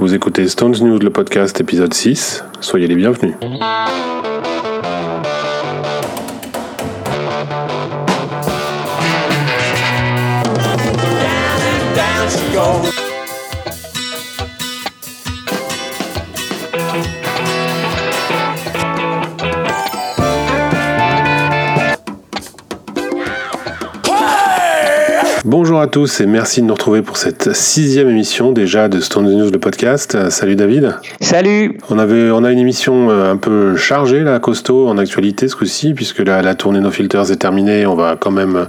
Vous écoutez Stones News, le podcast épisode 6. Soyez les bienvenus. Bonjour à tous et merci de nous retrouver pour cette sixième émission déjà de Stone News le podcast. Euh, salut David. Salut. On avait on a une émission euh, un peu chargée là, costaud en actualité ce coup-ci puisque la, la tournée No Filters est terminée. On va quand même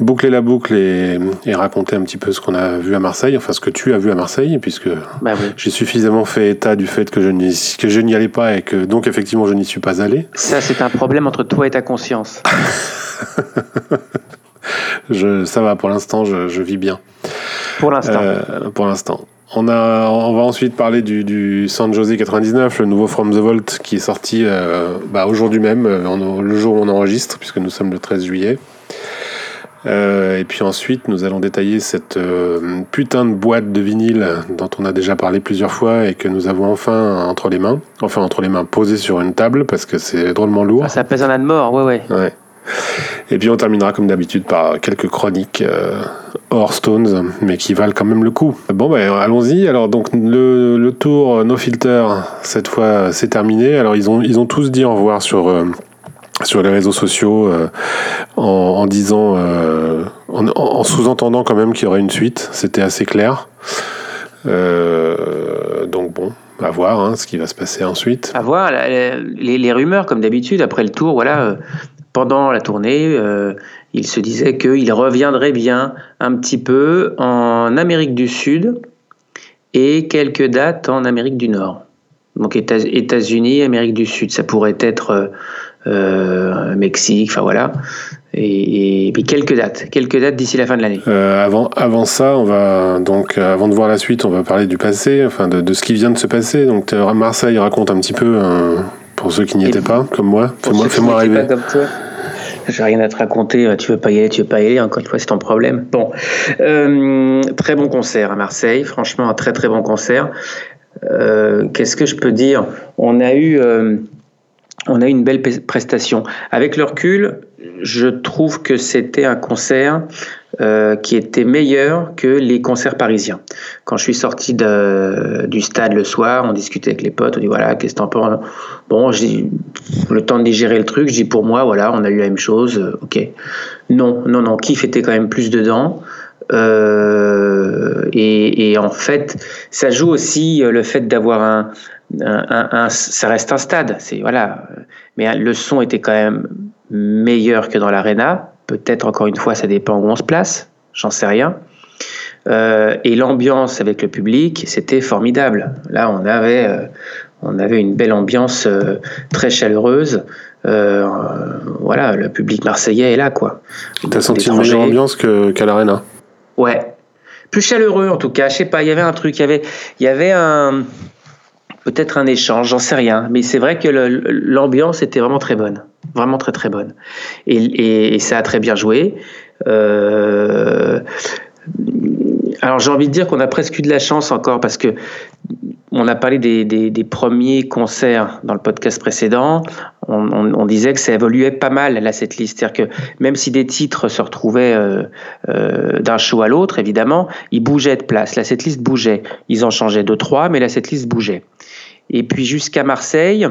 boucler la boucle et, raconter un petit peu ce qu'on a vu à Marseille, enfin ce que tu as vu à Marseille puisque bah j'ai suffisamment fait état du fait que je n'y que je n'y allais pas et que donc effectivement je n'y suis pas allé. Ça c'est un problème entre toi et ta conscience. je, ça va, pour l'instant, je, je, vis bien. Pour l'instant. Euh, pour l'instant. On, a, on va ensuite parler du, du San Jose 99, le nouveau From the Vault qui est sorti euh, bah, aujourd'hui même, euh, le jour où on enregistre, puisque nous sommes le 13 juillet. Euh, et puis ensuite, nous allons détailler cette putain de boîte de vinyle dont on a déjà parlé plusieurs fois et que nous avons enfin entre les mains. Enfin, entre les mains posées sur une table parce que c'est drôlement lourd. Ah, ça pèse un âne mort, ouais, ouais. Ouais. Et puis on terminera comme d'habitude par quelques chroniques euh, hors Stones, mais qui valent quand même le coup. Bon, ben allons-y. Alors donc le, tour No Filter cette fois c'est terminé. Alors ils ont ils ont tous dit au revoir sur euh, sur les réseaux sociaux euh, en, disant en, sous-entendant quand même qu'il y aurait une suite. C'était assez clair. donc bon, à voir hein, ce qui va se passer ensuite. À voir. Les rumeurs, comme d'habitude, après le tour, voilà, pendant la tournée, euh, il se disait qu'il reviendrait bien un petit peu en Amérique du Sud et quelques dates en Amérique du Nord. Donc États-Unis, Amérique du Sud, ça pourrait être euh, euh, Mexique, enfin voilà. Et, quelques dates, quelques dates d'ici la fin de l'année. avant, avant ça, on va donc avant de voir la suite, on va parler du passé, enfin de, ce qui vient de se passer. Donc Marseille raconte un petit peu pour ceux qui n'y étaient pas, comme moi. Fais-moi fais rêver. Pas comme toi. J'ai rien à te raconter. Euh, tu veux pas y aller, tu veux pas y aller. Encore une fois, c'est ton problème. Bon, euh, très bon concert à Marseille. Franchement, un très très bon concert. Euh, qu'est-ce que je peux dire? On a eu, on a eu une belle prestation. Avec le recul, je trouve que c'était un concert euh, qui était meilleur que les concerts parisiens. Quand je suis sorti du stade le soir, on discutait avec les potes, on dit voilà, qu'est-ce que t'en penses? Bon, le temps de digérer le truc, je dis pour moi, voilà, on a eu la même chose, euh, ok. Non, non, non, Kiff était quand même plus dedans. Euh, et, en fait, ça joue aussi le fait d'avoir un, un, un, ça reste un stade, c'est voilà, mais le son était quand même meilleur que dans l'arena. Peut-être encore une fois, ça dépend où on se place, j'en sais rien. Euh, et l'ambiance avec le public, c'était formidable. Là, on avait, euh, on avait une belle ambiance euh, très chaleureuse. voilà, le public marseillais est là, quoi. T'as senti une meilleure ambiance qu'à l'arena? Ouais, plus chaleureux en tout cas. Je sais pas, il y avait un truc, il y avait, il y avait un peut-être un échange, j'en sais rien. Mais c'est vrai que l'ambiance était vraiment très bonne, vraiment très très bonne. Et, ça a très bien joué. Euh, alors j'ai envie de dire qu'on a presque eu de la chance encore parce que on a parlé des, premiers concerts dans le podcast précédent. On, disait que ça évoluait pas mal la setlist, c'est-à-dire que même si des titres se retrouvaient euh, euh, d'un show à l'autre, évidemment, ils bougeaient de place. La setlist bougeait. Ils en changeaient deux trois, mais la setlist bougeait. Et puis jusqu'à Marseille,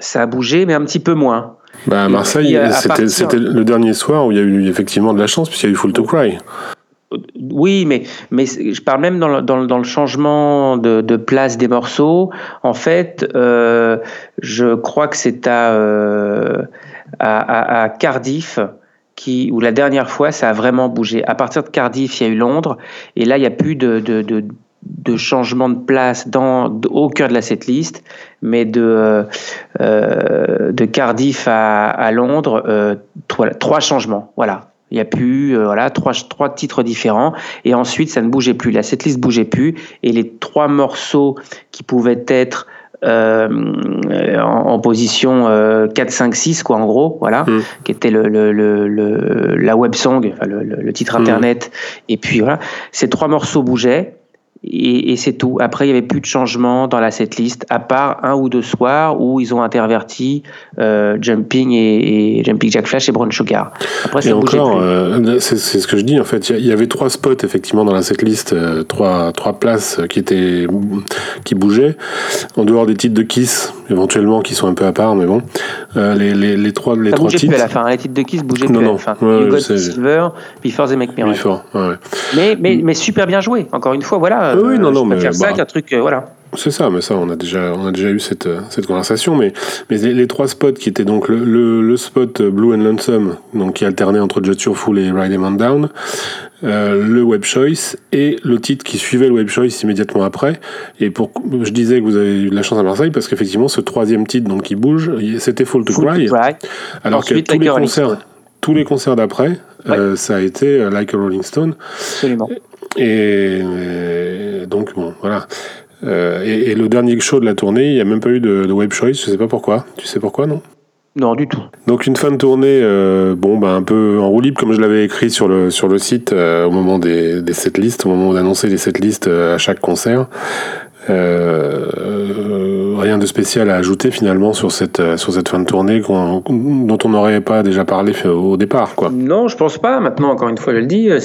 ça a bougé, mais un petit peu moins. Bah, à Marseille, c'était le dernier soir où il y a eu effectivement de la chance, puisqu'il y a eu Full to Cry. Oui, mais, je parle même dans le, changement de, place des morceaux. En fait, euh, je crois que c'est à, euh, Cardiff où la dernière fois, ça a vraiment bougé. À partir de Cardiff, il y a eu Londres, et là, il n'y a plus de, changement de place au cœur de la setlist, mais de, euh, Cardiff à, Londres, trois, trois, changements. Voilà. Il y a plus euh, voilà trois, trois titres différents et ensuite ça ne bougeait plus. La setlist bougeait plus et les trois morceaux qui pouvaient être euh, en, position 4, 5, 6, quoi, en gros, voilà, mm. qui était le, le, le, la web song, enfin, le, titre mm. internet. Et puis voilà, ces trois morceaux bougeaient et, c'est tout. Après, il n'y avait plus de changement dans la setlist, à part un ou deux soirs où ils ont interverti euh, Jumping et, Jumping Jack Flash et Brown Sugar. Après, et encore, euh, c'est ce que je dis en fait. Il y, avait trois spots effectivement dans la setlist, euh, trois, trois places qui étaient qui bougeaient en dehors des titres de Kiss éventuellement qui sont un peu à part, mais bon. les, les, les, trois les Ça trois titres. Plus à la fin. Les titres de Kiss bougeaient non, plus non. à la fin. you Got Silver, Before They Make Me Before, ouais. mais, mais, mais super bien joué. Encore une fois, voilà. Oui, non, non, mais faire ça qu'un truc, voilà. C'est ça, mais ça, on a déjà, on a déjà eu cette, cette conversation. Mais, mais les, trois spots qui étaient donc le, le, spot Blue and Lonesome, donc qui alternait entre Jet Your Full et Ride Em On Down, euh, le Web Choice et le titre qui suivait le Web Choice immédiatement après. Et pour, je disais que vous avez eu de la chance à Marseille parce qu'effectivement, ce troisième titre donc qui bouge, c'était Fall to Cry. Alors que tous les concerts, tous les concerts d'après, euh, ça a été euh, Like a Rolling Stone. Absolument. Et, donc, bon, voilà. Euh, et, le dernier show de la tournée, il n'y a même pas eu de, web choice, je sais pas pourquoi. Tu sais pourquoi, non? Non, du tout. Donc une fin de tournée, bon, bah, un peu en roue libre, comme je l'avais écrit sur le, sur le site au moment des, des setlists, au moment d'annoncer les setlists à chaque concert. Euh, rien de spécial à ajouter finalement sur cette, euh, sur cette fin de tournée dont on n'aurait pas déjà parlé au départ. Quoi. Non, je pense pas. Maintenant, encore une fois, je le dis, euh,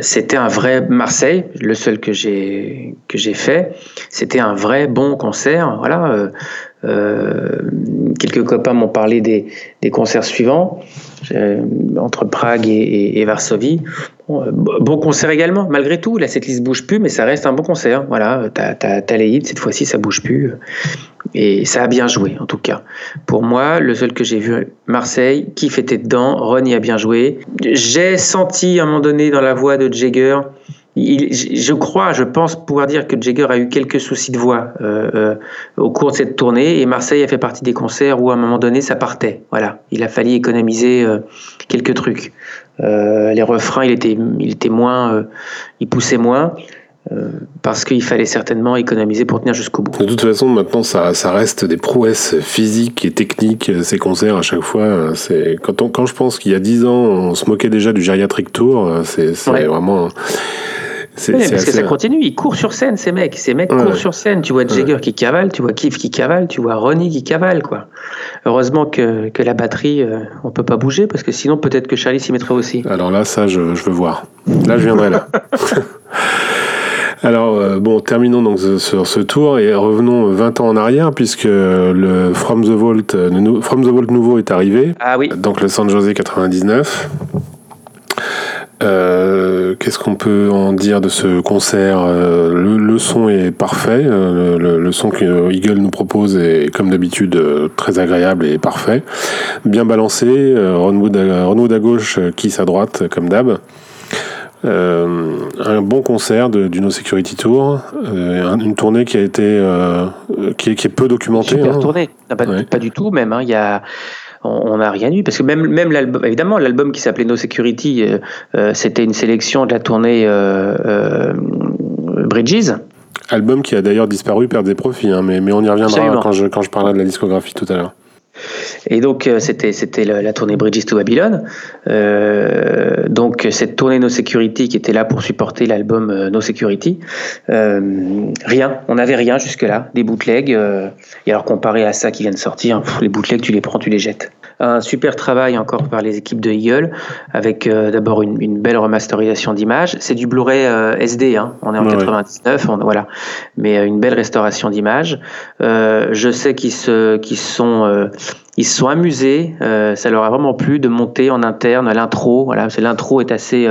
c'était un vrai Marseille, le seul que j'ai, que j'ai fait. C'était un vrai bon concert. Voilà. Quelques copains m'ont parlé des, concerts suivants entre Prague et, Varsovie. Euh, bon, concert également, malgré tout. Là, cette liste bouge plus, mais ça reste un bon concert. Voilà, t'as as, les hits, cette fois-ci, ça bouge plus. Et ça a bien joué, en tout cas. Pour moi, le seul que j'ai vu, Marseille, qui était dedans, Ron y a bien joué. J'ai senti à un moment donné dans la voix de Jagger je crois, je pense pouvoir dire que Jagger a eu quelques soucis de voix euh, euh, au cours de cette tournée et Marseille a fait partie des concerts où à un moment donné ça partait. Voilà, il a fallu économiser euh, quelques trucs. les refrains, il était, il était moins, il poussait moins. Parce qu'il fallait certainement économiser pour tenir jusqu'au bout. De toute façon, maintenant, ça, ça, reste des prouesses physiques et techniques, ces concerts à chaque fois. C'est quand, quand je pense qu'il y a dix ans, on se moquait déjà du Geriatric Tour, c'est vraiment c'est, parce que ça continue, ils courent sur scène, ces mecs. Ces mecs courent sur scène. Tu vois Jagger qui cavale, tu vois Keith qui cavale, tu vois Ronnie qui cavale, quoi. Heureusement que, que la batterie, euh, on peut pas bouger, parce que sinon, peut-être que Charlie s'y mettrait aussi. Alors là, ça, je, je veux voir. Là, je viendrai là. Alors, euh, bon, terminons donc sur ce tour et revenons 20 ans en arrière, puisque le From the Vault, euh, From the Vault nouveau est arrivé. Ah oui. Donc le San Jose 99. Euh, qu'est-ce qu'on peut en dire de ce concert? Le, son est parfait. Le, son que Eagle nous propose est, comme d'habitude, très agréable et parfait. Bien balancé. Ron Wood, à, gauche, Kiss à droite, comme d'hab. Un bon concert du No Security Tour, une tournée qui a été qui, est, peu documentée. Super hein. tournée, pas, du tout même. Hein. Il y a on n'a rien eu parce que même même l'album évidemment l'album qui s'appelait No Security euh, euh, c'était une sélection de la tournée euh, Bridges album qui a d'ailleurs disparu perdre des profits hein, mais mais on y reviendra quand je quand je parlerai de la discographie tout à l'heure et donc euh, c'était la, tournée Bridges to Babylon. Euh, donc cette tournée No Security qui était là pour supporter l'album euh, No Security. rien, on n'avait rien jusque là, des bootlegs. et alors comparé à ça qui vient de sortir, les bootlegs tu les prends, tu les jettes un super travail encore par les équipes de Eagle, avec euh, d'abord une, belle remasterisation d'images. C'est du Blu-ray euh, SD, hein. on est en 99, voilà, mais euh, une belle restauration d'images. je sais qu'ils se, qu'ils sont, ils se sont amusés. ça leur a vraiment plu de monter en interne à l'intro. Voilà, l'intro est assez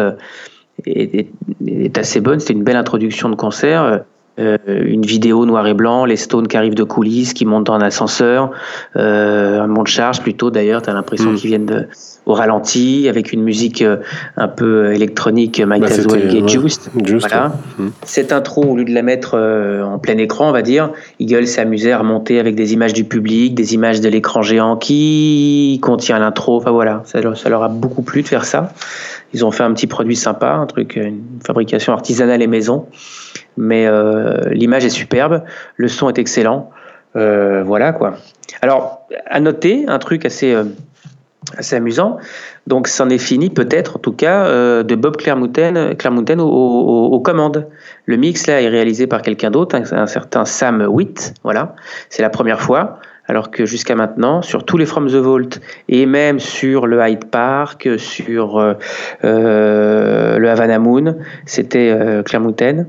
est, est, assez bonne. C'était une belle introduction de concert. Euh, une vidéo noir et blanc, les Stones qui arrivent de coulisses, qui montent un ascenseur, euh, un monte charge plutôt d'ailleurs, tu as l'impression mm. qu'ils viennent de, au ralenti, avec une musique euh, un peu électronique, Might bah, as well get juiced. voilà. Mm. Cette intro, au lieu de la mettre en plein écran, on va dire, Eagle s'est amusé à remonter avec des images du public, des images de l'écran géant qui contient l'intro, enfin voilà, ça, ça leur a beaucoup plu de faire ça. Ils ont fait un petit produit sympa, un truc, une fabrication artisanale et maison mais euh, l'image est superbe, le son est excellent. Euh, voilà quoi. Alors, à noter un truc assez, euh, assez amusant. Donc, c'en est fini, peut-être, en tout cas, de Bob Clermontaine, Clermontaine aux, commandes. Le mix, là, est réalisé par quelqu'un d'autre, un, certain Sam Witt. Voilà. C'est la première fois. Alors que jusqu'à maintenant, sur tous les From the Vault, et même sur le Hyde Park, sur le Havana Moon, c'était Clermontaine.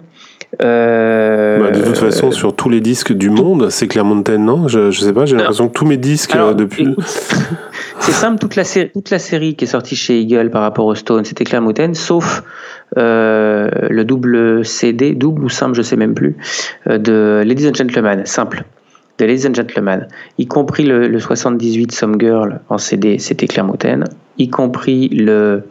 Euh, bah, de toute façon, sur tous les disques du monde, c'est Claire Mountain, non je, je sais pas, j'ai l'impression que tous mes disques euh, depuis. c'est simple, toute la, série, toute la série qui est sortie chez Eagle par rapport au Stone, c'était Claire Mountain, sauf euh, le double CD, double ou simple, je sais même plus, de Ladies and Gentlemen, simple de Ladies and Gentlemen, y compris le, 78 Some Girl en CD, c'était Claire Mountain, y compris le,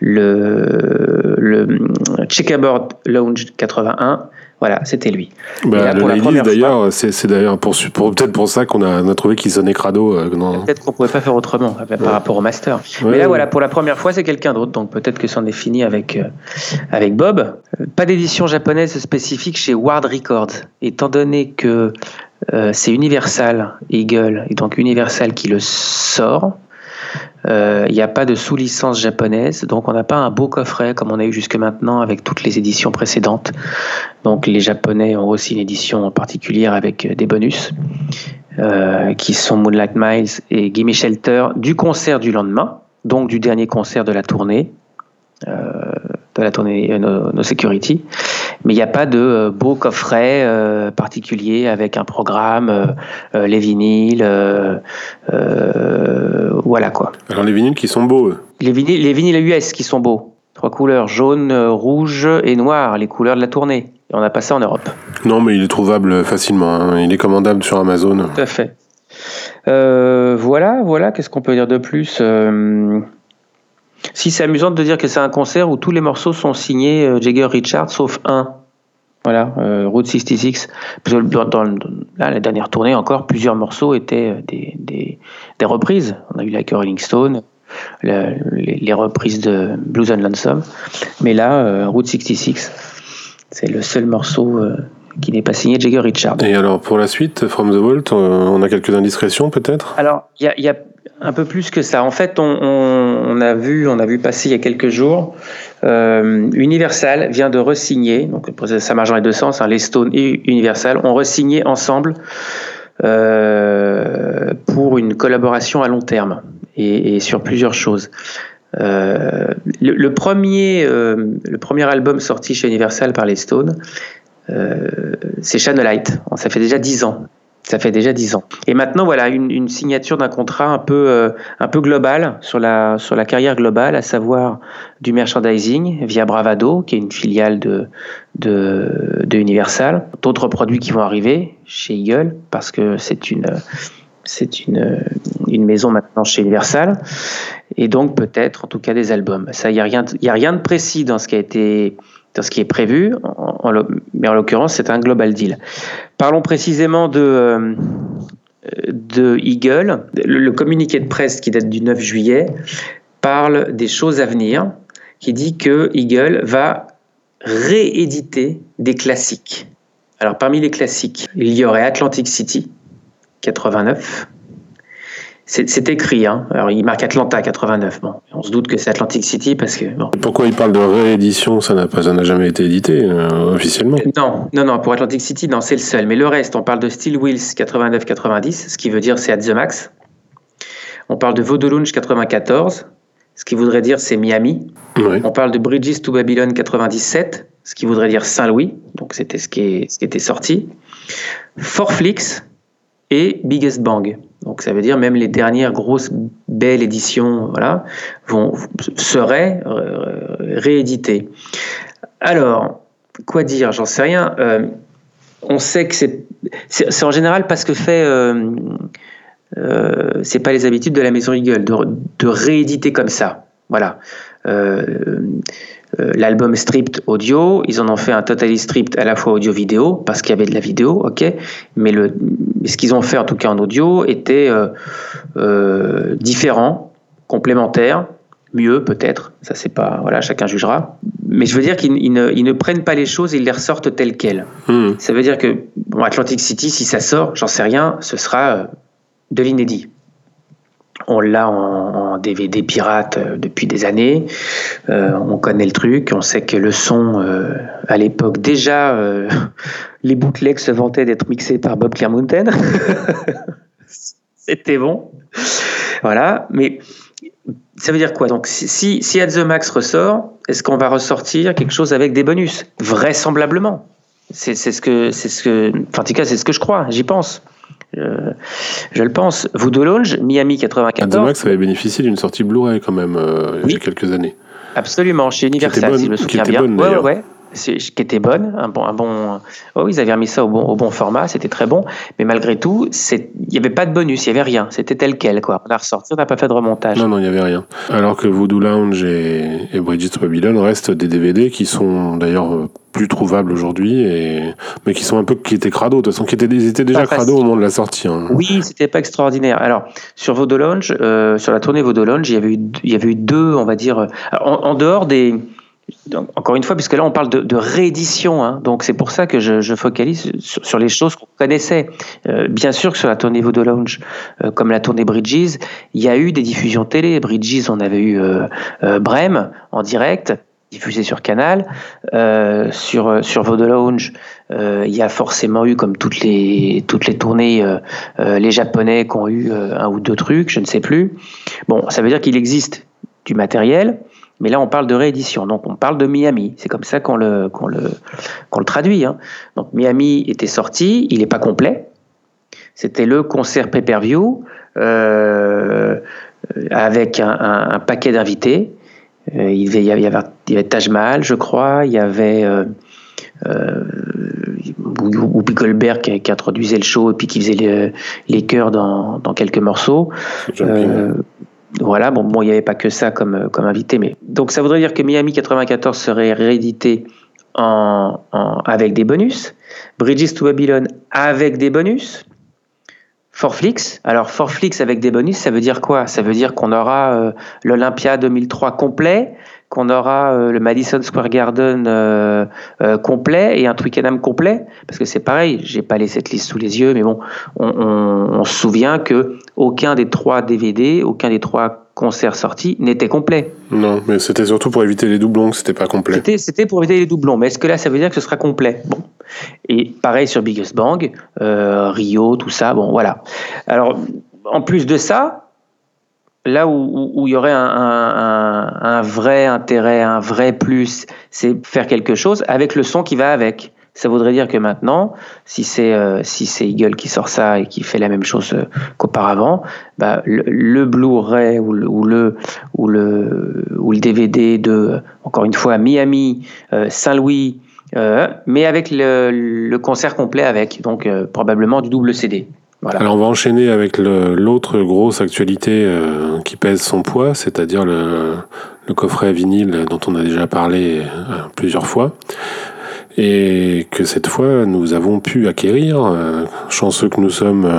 le, le Checkerboard Lounge 81. Voilà, c'était lui. Bah, le d'ailleurs, c'est d'ailleurs pour, peut-être pour ça qu'on a, a, trouvé qu'il sonnait crado. Euh, peut-être qu'on pouvait pas faire autrement euh, par rapport au master. Mais là, voilà, pour la première fois, c'est quelqu'un d'autre. Donc peut-être que c'en est fini avec, euh, avec Bob. Pas d'édition japonaise spécifique chez Ward Records. Étant donné que c'est Universal Eagle, et donc Universal qui le sort, euh, il n'y a pas de sous-licence japonaise, donc on n'a pas un beau coffret comme on a eu jusque maintenant avec toutes les éditions précédentes. Donc les Japonais ont aussi une édition particulière avec des bonus, euh, qui sont Moonlight Miles et Gimme Shelter du concert du lendemain, donc du dernier concert de la tournée. Euh, de la tournée No, Security. Mais il n'y a pas de beau coffret particulier avec un programme, les vinyles, voilà quoi. Alors les vinyles qui sont beaux. Les vinyles, les vinyles US qui sont beaux. Trois couleurs, jaune, rouge et noir, les couleurs de la tournée. Et on n'a pas ça en Europe. Non, mais il est trouvable facilement. Hein. Il est commandable sur Amazon. Tout à fait. Euh, voilà, voilà. Qu'est-ce qu'on peut dire de plus euh, Si c'est amusant de dire que c'est un concert où tous les morceaux sont signés euh, Jagger Richard, sauf un. Voilà, Route 66. Dans, la dernière tournée encore, plusieurs morceaux étaient des, des reprises. On a eu la Rolling Stone, les, reprises de Blues and Lonesome. Mais là, euh, Route 66, c'est le seul morceau euh, qui n'est pas signé Jagger Richard. Et alors pour la suite, From the Vault, euh, on a quelques indiscrétions peut-être? Alors, il y, a un peu plus que ça. En fait, on, a, vu, on a vu passer il y a quelques jours, Universal vient de resigner, donc ça marche dans les deux sens, hein, les Stones et Universal ont resigné ensemble euh, pour une collaboration à long terme et, sur plusieurs choses. Euh, le, premier, euh, le premier album sorti chez Universal par les Stones, c'est Channelite. Ça fait déjà dix ans. Ça fait déjà dix ans. Et maintenant, voilà, une, signature d'un contrat un peu, euh, un peu global sur la, sur la carrière globale, à savoir du merchandising via Bravado, qui est une filiale de, de, Universal. D'autres produits qui vont arriver chez Eagle, parce que c'est une, c'est une, une maison maintenant chez Universal. Et donc, peut-être, en tout cas, des albums. Ça, il n'y a, a rien de précis dans ce qui a été dans ce qui est prévu, mais en l'occurrence, c'est un global deal. Parlons précisément de, euh, Eagle. Le, communiqué de presse qui date du 9 juillet parle des choses à venir, qui dit que Eagle va rééditer des classiques. Alors parmi les classiques, il y aurait Atlantic City, 89, c'est écrit, hein. Alors, il marque Atlanta 89. Bon, on se doute que c'est Atlantic City parce que. Pourquoi il parle de réédition Ça n'a pas, n'a jamais été édité euh, officiellement. Non, non, non. Pour Atlantic City, non, c'est le seul. Mais le reste, on parle de Steel Wheels 89-90, ce qui veut dire c'est at the max. On parle de Vodolunge 94, ce qui voudrait dire c'est Miami. On parle de Bridges to Babylon 97, ce qui voudrait dire Saint-Louis. Donc c'était ce qui, ce qui était sorti. Forflix et Biggest Bang. Donc ça veut dire même les dernières grosses belles éditions voilà, vont, seraient euh, rééditées. Alors, quoi dire J'en sais rien. Euh, on sait que c'est, c'est, en général parce que fait. Euh, c'est pas les habitudes de la maison Eagle de, rééditer comme ça. Voilà. Euh, l'album stripped audio, ils en ont fait un totally stripped à la fois audio-vidéo, parce qu'il y avait de la vidéo, ok, mais le, ce qu'ils ont fait en tout cas en audio était euh, euh, différent, complémentaire, mieux peut-être, ça c'est pas, voilà, chacun jugera. Mais je veux dire qu'ils ne, ils ne, prennent pas les choses, ils les ressortent telles quelles. Hmm. Ça veut dire que bon, Atlantic City, si ça sort, j'en sais rien, ce sera de l'inédit. On l'a en, DVD pirate euh, depuis des années. Euh, on connaît le truc. On sait que le son, euh, à l'époque, déjà, les bootlegs se vantaient d'être mixés par Bob Clearmountain. C'était bon. Voilà. Mais ça veut dire quoi? Donc, si, si At the Max ressort, est-ce qu'on va ressortir quelque chose avec des bonus? Vraisemblablement. C'est ce que, c'est ce enfin, en tout cas, c'est ce que je crois. J'y pense. Euh, je le pense. Voodoo Lounge, Miami 94. Max avait bénéficié d'une sortie Blu-ray quand même euh, il y a quelques années. Absolument, chez Universal, si je me souviens bien. Bonne, ouais, ouais, qui était bonne, un bon, un bon. Oh, ils avaient remis ça au bon, au bon format, c'était très bon. Mais malgré tout, il n'y avait pas de bonus, il n'y avait rien. C'était tel quel, quoi. On a ressorti, on n'a pas fait de remontage. Non, non, il n'y avait rien. Alors que Voodoo Lounge et, et Bridget Babylon restent des DVD qui sont d'ailleurs plus trouvables aujourd'hui, et... mais qui sont un peu qui étaient crado, de toute façon, qui étaient, ils étaient déjà crado au moment de la sortie. Hein. Oui, c'était pas extraordinaire. Alors sur Vodolonge, euh, sur la tournée Vodolonge, il y avait eu, il y avait eu deux, on va dire, en, dehors des encore une fois, puisque là on parle de, réédition, hein, donc c'est pour ça que je, focalise sur, les choses qu'on connaissait. Euh, bien sûr que sur la tournée Vodolonge, euh, comme la tournée Bridges, il y a eu des diffusions télé. Bridges, on avait eu euh, euh Brême en direct, diffusé sur Canal. Sur sur Vodolounge, euh, il y a forcément eu, comme toutes les toutes les tournées, les Japonais qui ont eu un ou deux trucs, je ne sais plus. Bon, ça veut dire qu'il existe du matériel, mais là on parle de réédition, donc on parle de Miami. C'est comme ça qu'on le qu'on le qu'on le traduit. Hein. Donc Miami était sorti, il n'est pas complet. C'était le concert pay-per-view avec un, un, un paquet d'invités. Euh, il, y avait, il, y avait, il y avait Taj Mahal, je crois, il y avait euh, euh, Whoopi Goldberg qui, qui, introduisait le show et puis qui faisait les, les chœurs dans, dans quelques morceaux. Euh, voilà, bon, bon, il n'y avait pas que ça comme, comme invité, mais donc ça voudrait dire que Miami 94 serait réédité en, en, avec des bonus, Bridges to Babylon avec des bonus, Forflix. Alors Forflix avec des bonus, ça veut dire quoi? Ça veut dire qu'on aura euh, l'Olympia 2003 complet, qu'on aura euh, le Madison Square Garden euh, euh, complet et un Twickenham complet Parce que c'est pareil, j'ai pas les cette liste sous les yeux, mais bon, on, on, on, se souvient que aucun des trois DVD, aucun des trois concerts sortis n'était complet. Non, mais c'était surtout pour éviter les doublons que c'était pas complet. C'était pour éviter les doublons, mais est-ce que là ça veut dire que ce sera complet? Bon. Et pareil sur Biggest Bang, Rio, tout ça, bon voilà. Alors, en plus de ça, là où, il y aurait un, un, un, vrai intérêt, un vrai plus, c'est faire quelque chose avec le son qui va avec. Ça voudrait dire que maintenant, si c'est euh, si c'est Eagle qui sort ça et qui fait la même chose euh, qu'auparavant, bah, le, le Blu-ray ou le, ou le ou le ou le DVD de encore une fois Miami, euh, Saint-Louis, euh, mais avec le, le, concert complet avec, donc euh, probablement du double CD. Alors on va enchaîner avec l'autre grosse actualité euh, qui pèse son poids, c'est-à-dire le, coffret vinyle dont on a déjà parlé euh, plusieurs fois et que cette fois nous avons pu acquérir, euh, chanceux que nous sommes,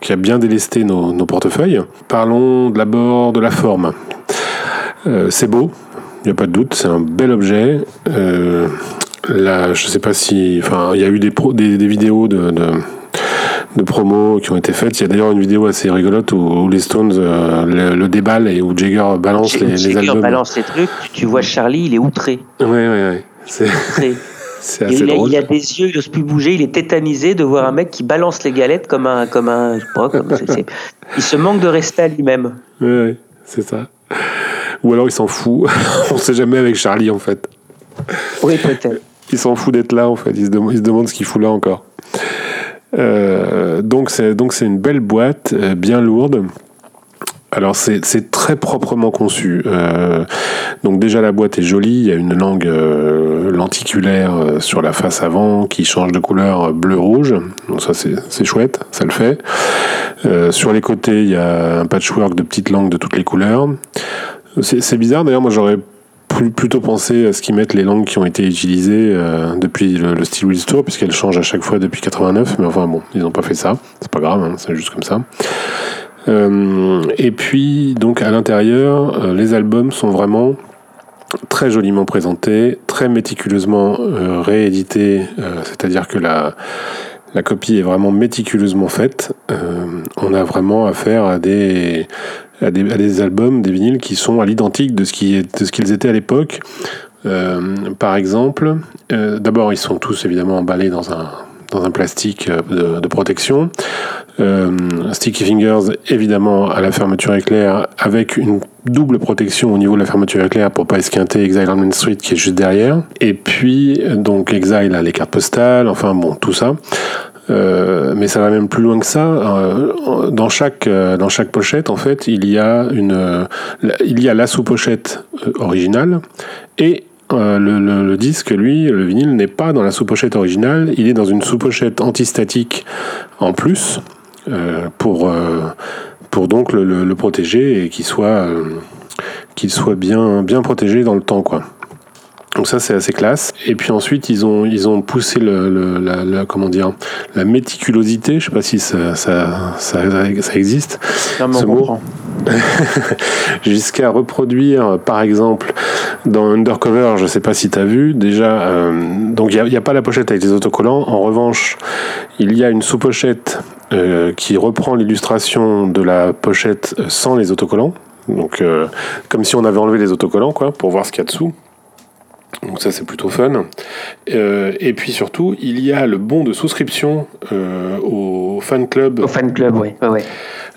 qui a bien délesté nos, portefeuilles. Parlons d'abord de la forme. C'est beau, il n'y a pas de doute, c'est un bel objet. là, je sais pas si, enfin, il y a eu des, des, vidéos de de promos qui ont été faites. Il y a d'ailleurs une vidéo assez rigolote où, où les Stones euh, le, le, déballent et où Jagger balance les, Jagger les albums. balance les trucs. Tu vois Charlie, il est outré. Ouais, ouais, ouais. C'est C'est assez il, a, drôle. il a des yeux, il n'ose plus bouger, il est tétanisé de voir un mec qui balance les galettes comme un. Comme un je sais pas, comme, c est, c est... Il se manque de rester à lui-même. Oui, ouais, c'est ça. Ou alors il s'en fout. On ne sait jamais avec Charlie en fait. Oui, peut-être. Il s'en fout d'être là en fait. Il se, demande, il se demande ce qu'il fout là encore. Euh, donc c'est donc c'est une belle boîte euh, bien lourde. Alors c'est très proprement conçu. Euh, donc déjà la boîte est jolie, il y a une langue lenticulaire sur la face avant qui change de couleur bleu-rouge. Donc ça c'est chouette, ça le fait. Sur les côtés il y a un patchwork de petites langues de toutes les couleurs. C'est bizarre d'ailleurs, moi j'aurais plutôt penser à ce qu'ils mettent les langues qui ont été utilisées euh, depuis le, le Steel Wheels Tour, puisqu'elles changent à chaque fois depuis 89, mais enfin bon, ils n'ont pas fait ça, c'est pas grave, hein, c'est juste comme ça. Euh, et puis, donc à l'intérieur, euh, les albums sont vraiment très joliment présentés, très méticuleusement réédités, c'est-à-dire que la La copie est vraiment méticuleusement faite. on a vraiment affaire à des, à des, albums, des vinyles qui sont à l'identique de ce qu'ils étaient à l'époque. par exemple, d'abord ils sont tous évidemment emballés dans un, plastique de, de protection. Euh, Sticky Fingers, évidemment, à la fermeture éclair, avec une double protection au niveau de la fermeture éclair pour pas esquinter Exile on Main Street qui est juste derrière. Et puis, donc, Exile a les cartes postales, enfin bon, tout ça. Euh, mais ça va même plus loin que ça. Euh, dans chaque dans chaque pochette, en fait, il y a une il y a la sous-pochette originale et le, disque, lui, le vinyle, n'est pas dans la sous-pochette originale, il est dans une sous-pochette antistatique en plus, euh, pour, euh, pour donc le, le, protéger et qu'il soit, euh, qu'il soit bien, bien protégé dans le temps. Quoi. Donc ça c'est assez classe. Et puis ensuite ils ont ils ont poussé le, le la, comment dire la méticulosité. Je sais pas si ça ça, ça, ça existe. Non, ce mot. Jusqu'à reproduire par exemple dans Undercover, je sais pas si tu as vu déjà. donc il n'y a, a, pas la pochette avec les autocollants. En revanche, il y a une sous-pochette euh, qui reprend l'illustration de la pochette sans les autocollants. Donc, euh, comme si on avait enlevé les autocollants, quoi, pour voir ce qu'il y a dessous. Donc ça c'est plutôt fun. Euh, et puis surtout, il y a le bon de souscription au fan club. Au fan club, oui.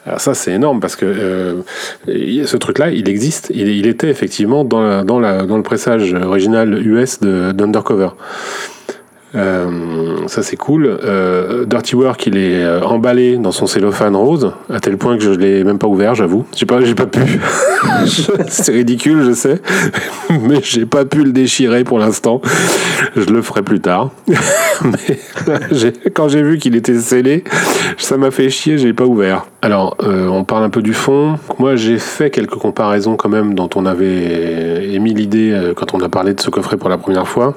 Alors ça c'est énorme parce que ce truc-là, il existe. Il, était effectivement dans, dans, dans le pressage original US d'Undercover. Euh, ça c'est cool. Euh, Dirty Work, il est euh, emballé dans son cellophane rose, à tel point que je l'ai même pas ouvert, j'avoue. J'ai pas, pas pu. c'est ridicule, je sais, mais j'ai pas pu le déchirer pour l'instant. Je le ferai plus tard. mais quand j'ai vu qu'il était scellé, ça m'a fait chier, j'ai pas ouvert. Alors, on parle un peu du fond. Moi, j'ai fait quelques comparaisons quand même dont on avait émis l'idée quand on a parlé de ce coffret pour la première fois.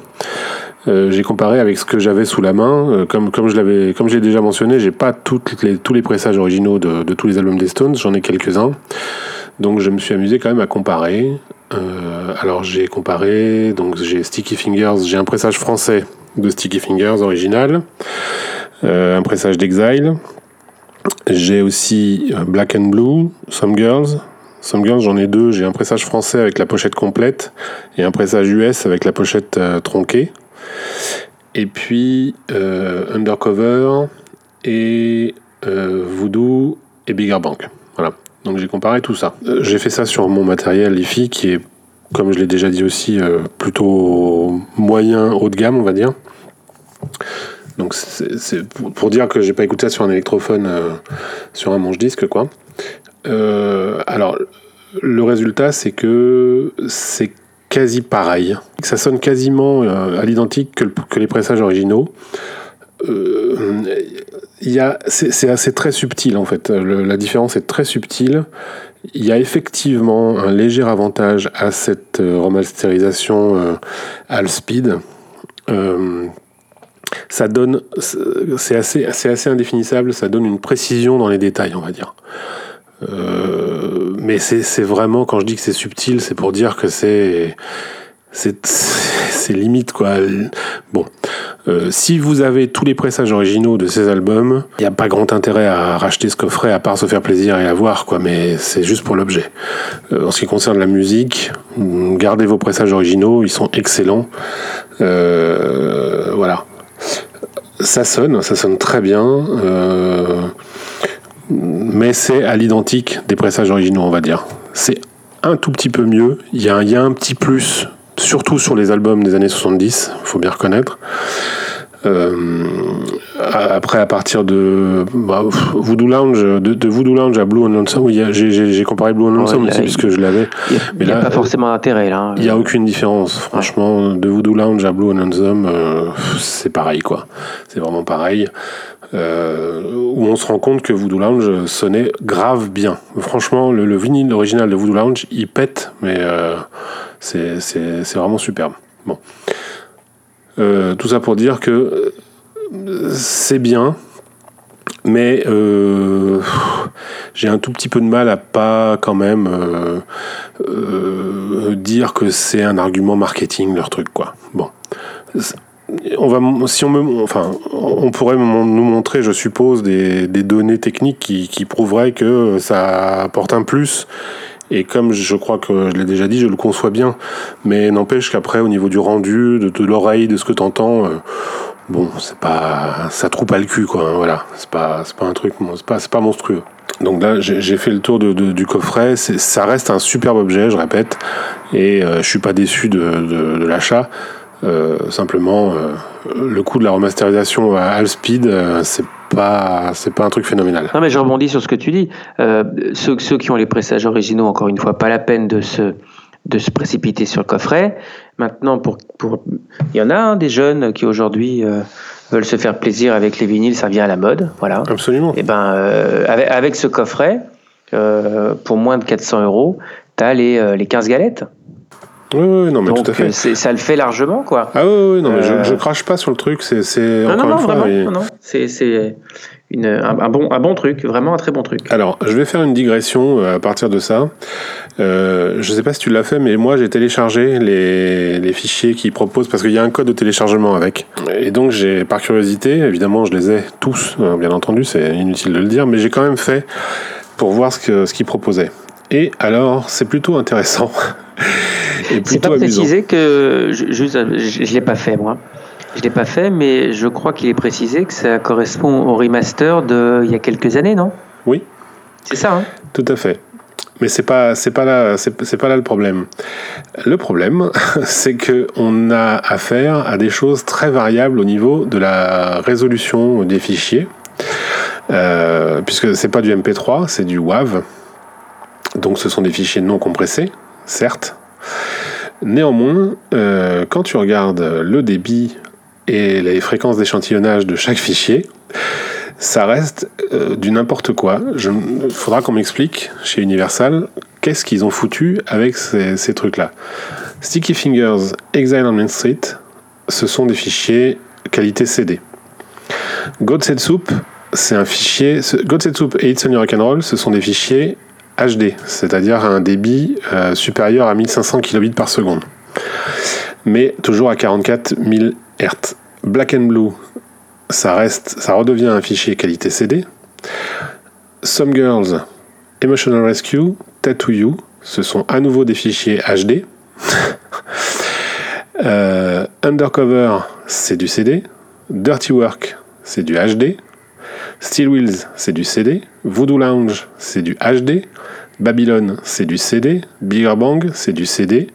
Euh, j'ai comparé avec ce que j'avais sous la main. Euh, comme, comme je l'avais, comme déjà mentionné, j'ai pas les, tous les pressages originaux de, tous les albums des Stones, j'en ai quelques-uns. Donc je me suis amusé quand même à comparer. Euh, alors j'ai comparé, donc j'ai Sticky Fingers, j'ai un pressage français de Sticky Fingers original, un pressage d'Exile. J'ai aussi Black and Blue, Some Girls. Some Girls, j'en ai deux. J'ai un pressage français avec la pochette complète et un pressage US avec la pochette tronquée. Et puis euh, Undercover et euh, Voodoo et Bigger Bank. Voilà. Donc j'ai comparé tout ça. Euh, j'ai fait ça sur mon matériel IFI qui est, comme je l'ai déjà dit aussi, plutôt moyen haut de gamme, on va dire. Donc c'est pour, dire que j'ai pas écouté ça sur un électrophone, sur un manche-disque, quoi. alors, le résultat, c'est que c'est quasi pareil. Ça sonne quasiment euh, à l'identique que, les pressages originaux. Euh, c'est assez très subtil en fait. la différence est très subtile. Il y a effectivement un léger avantage à cette euh, remasterisation euh, All Speed. Euh, ça donne, c'est assez, indéfinissable, ça donne une précision dans les détails, on va dire. Mais c'est vraiment, quand je dis que c'est subtil, c'est pour dire que c'est c'est limite quoi. Bon, euh, si vous avez tous les pressages originaux de ces albums, il n'y a pas grand intérêt à racheter ce coffret à part se faire plaisir et l'avoir quoi. Mais c'est juste pour l'objet. Euh, en ce qui concerne la musique, gardez vos pressages originaux, ils sont excellents. Euh, voilà, ça sonne, ça sonne très bien. Mais c'est à l'identique des pressages originaux, on va dire. C'est un tout petit peu mieux. Il y, a, il y a un petit plus, surtout sur les albums des années 70, il faut bien reconnaître. Euh, après, à partir de bah, Voodoo Lounge, de, Voodoo Lounge à Blue and Lonesome, oui, j'ai comparé Blue and Lonesome aussi, puisque je l'avais. Il n'y a, pas forcément d'intérêt là. Il n'y a aucune différence. Franchement, de Voodoo Lounge à Blue and Lonesome, euh, c'est pareil, quoi. C'est vraiment pareil. Euh, où on se rend compte que Voodoo Lounge sonnait grave bien. Franchement, le, vinyle original de Voodoo Lounge, il pète, mais euh, c'est vraiment superbe. Bon. Euh, tout ça pour dire que c'est bien, mais euh, j'ai un tout petit peu de mal à pas quand même euh, dire que c'est un argument marketing leur truc quoi. Bon, on va, si on me, enfin, on pourrait nous montrer, je suppose, des, des données techniques qui, prouveraient que ça apporte un plus. Et comme je crois que je l'ai déjà dit, je le conçois bien. Mais n'empêche qu'après, au niveau du rendu, de, de l'oreille, de ce que t'entends, euh, bon, c'est pas, ça trouve pas le cul, quoi. Hein, voilà, c'est pas, c'est pas un truc, c'est pas, c'est pas monstrueux. Donc là, j'ai fait le tour du coffret. Ça reste un superbe objet, je répète, et euh, je suis pas déçu de, l'achat. Euh, simplement, euh, le coût de la remasterisation à half speed, euh, c'est pas c'est pas un truc phénoménal. Non mais je rebondis sur ce que tu dis. ceux qui ont les pressages originaux, encore une fois, pas la peine de se de se précipiter sur le coffret. Maintenant, pour, pour il y en a hein, des jeunes qui aujourd'hui veulent se faire plaisir avec les vinyles, ça vient à la mode, voilà. Absolument. Et eh ben avec, avec, ce coffret, pour moins de 400 euros, tu as les, les 15 galettes. Oui, oui, non, mais tout à fait. ça le fait largement, quoi. Ah oui, oui non, mais je, je, crache pas sur le truc, c'est non, encore non, une fois. Vraiment, non, c'est une, un, un, bon, un bon truc, vraiment un très bon truc. Alors, je vais faire une digression à partir de ça. Euh, je sais pas si tu l'as fait, mais moi j'ai téléchargé les, les fichiers qu'ils proposent parce qu'il y a un code de téléchargement avec. Et donc j'ai, par curiosité, évidemment, je les ai tous, bien entendu, c'est inutile de le dire, mais j'ai quand même fait pour voir ce qu'ils ce proposaient. Et alors, c'est plutôt intéressant. C'est pas précisé que je, je, je, l'ai pas fait moi. Je l'ai pas fait, mais je crois qu'il est précisé que ça correspond au remaster de il y a quelques années, non? Oui. C'est ça. Hein? Tout à fait. Mais c'est pas c'est pas là c'est pas là le problème. Le problème, c'est que on a affaire à des choses très variables au niveau de la résolution des fichiers, euh, puisque c'est pas du MP3, c'est du WAV. Donc ce sont des fichiers non compressés, certes, Néanmoins, euh, quand tu regardes le débit et les fréquences d'échantillonnage de chaque fichier, ça reste euh, du n'importe quoi. Il faudra qu'on m'explique chez Universal qu'est-ce qu'ils ont foutu avec ces, trucs-là. Sticky Fingers, Exile on Main Street, ce sont des fichiers qualité CD. God Set Soup, c'est un fichier. God Set Soup et It's on Your Rock'n'Roll, ce sont des fichiers HD, c'est-à-dire un débit euh, supérieur à 1500 kbps par seconde, mais toujours à 44 000 Hz. Black and Blue, ça reste, ça redevient un fichier qualité CD. Some Girls, Emotional Rescue, Tattoo You, ce sont à nouveau des fichiers HD. Euh, Undercover, c'est du CD. Dirty Work, c'est du HD. Steel Wheels, c'est du CD. Voodoo Lounge, c'est du HD. Babylon, c'est du CD. Bigger Bang, c'est du CD.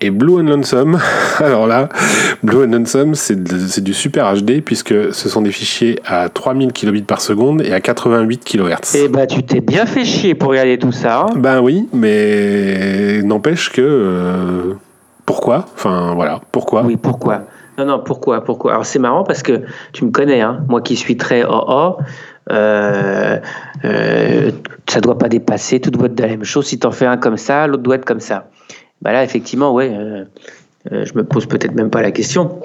Et Blue and Lonesome, alors là, Blue and Lonesome, c'est du super HD puisque ce sont des fichiers à 3000 kbps par seconde et à 88 kHz. Eh bah, tu t'es bien fait chier pour regarder tout ça. Hein. ben oui, mais n'empêche que. Euh, pourquoi? Enfin, voilà, pourquoi? Oui, pourquoi? Non, non, pourquoi, pourquoi? Alors c'est marrant parce que tu me connais, hein, moi qui suis très oh oh, euh, euh, ça doit pas dépasser, tout doit être de la même chose. Si tu en fais un comme ça, l'autre doit être comme ça. Bah là, effectivement, ouais, euh, euh, je me pose peut-être même pas la question.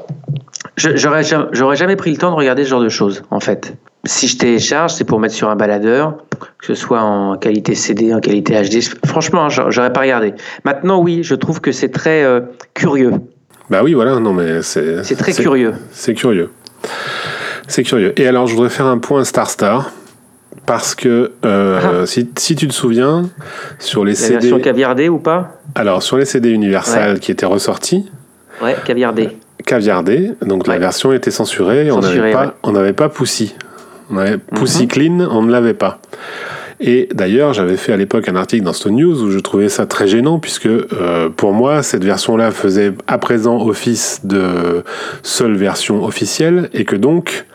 J'aurais jamais, jamais pris le temps de regarder ce genre de choses, en fait. Si je télécharge, c'est pour mettre sur un baladeur, que ce soit en qualité CD, en qualité HD. Franchement, j'aurais pas regardé. Maintenant, oui, je trouve que c'est très curieux. Bah oui, voilà, non mais c'est. C'est très curieux. C'est curieux. C'est curieux. Et alors, je voudrais faire un point Star Star. Parce que euh, ah. si, si, tu te souviens, sur les La CD. version caviardée ou pas? Alors, sur les CD Universal qui étaient ressortis. Ouais, caviardée. Caviardée, donc la version était censurée. censurée on n'avait pas, pas Poussy. On avait Poussy mhm. Clean, on ne l'avait pas. Et d'ailleurs, j'avais fait à l'époque un article dans Stone News où je trouvais ça très gênant puisque euh, pour moi, cette version-là faisait à présent office de seule version officielle et que donc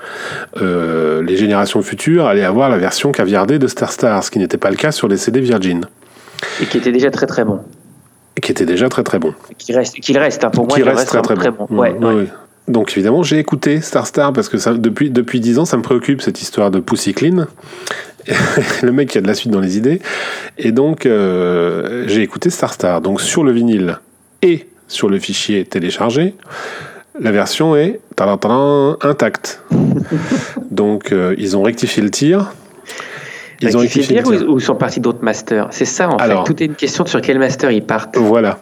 euh, les générations futures allaient avoir la version caviardée de Star Star, ce qui n'était pas le cas sur les CD Virgin. Et qui était déjà très très bon. Qui était déjà très très bon. Qui reste, qui reste hein, pour moi, qui reste, très, très, bon. Ouais. Donc évidemment, j'ai écouté Star Star parce que ça, depuis depuis dix ans, ça me préoccupe cette histoire de Pussy Clean. le mec qui a de la suite dans les idées. Et donc, euh, j'ai écouté Star Star. Donc, sur le vinyle et sur le fichier téléchargé, la version est intacte. donc, euh, ils ont rectifié le tir. ils ont écrit ou, sont partis d'autres masters? C'est ça en fait. Tout est une question de sur quel master ils partent. Voilà.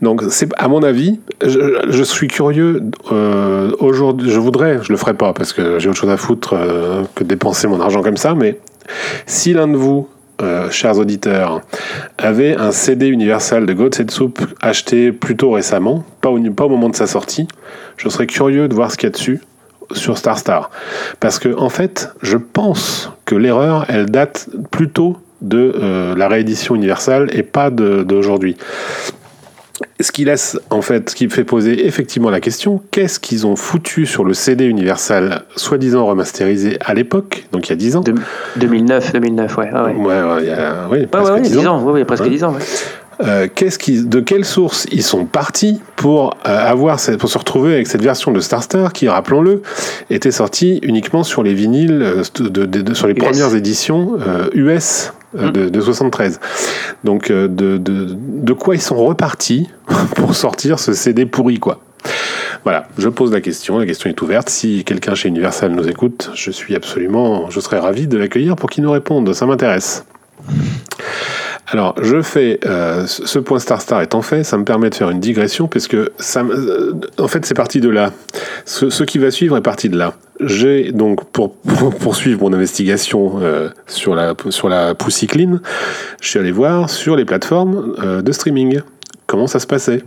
Donc c'est à mon avis, je, suis curieux euh, aujourd'hui. Je voudrais, je le ferai pas parce que j'ai autre chose à foutre que de dépenser mon argent comme ça. Mais si l'un de vous euh, chers auditeurs, avait un CD universal de God Soup acheté plutôt récemment, pas au, moment de sa sortie, je serais curieux de voir ce qu'il y a dessus sur Star Star. Parce que, en fait, je pense que l'erreur, elle date plutôt de euh, la réédition universelle et pas d'aujourd'hui. Ce qui laisse, en fait, ce qui fait poser effectivement la question, qu'est-ce qu'ils ont foutu sur le CD Universal, soi-disant remasterisé à l'époque, donc il y a 10 ans 2009, 2009, ouais. ouais. Ouais, il y a, oui, presque 10, ans. Oui, presque 10 ans, euh, qui, de quelle source ils sont partis pour euh, avoir pour se retrouver avec cette version de Star Star qui, rappelons-le, était sortie uniquement sur les vinyles, euh, de, sur les premières éditions US mm. de, de, 73. Donc de, de, quoi ils sont repartis pour sortir ce CD pourri quoi. Voilà, je pose la question, la question est ouverte. Si quelqu'un chez Universal nous écoute, je suis absolument, je serais ravi de l'accueillir pour qu'il nous réponde, ça m'intéresse. Alors, je fais euh, ce point Star Star étant fait, ça me permet de faire une digression puisque ça, euh, en fait, c'est parti de là. Ce, qui va suivre est parti de là. J'ai donc pour, poursuivre mon investigation euh, sur la sur la je suis allé voir sur les plateformes de streaming comment ça se passait?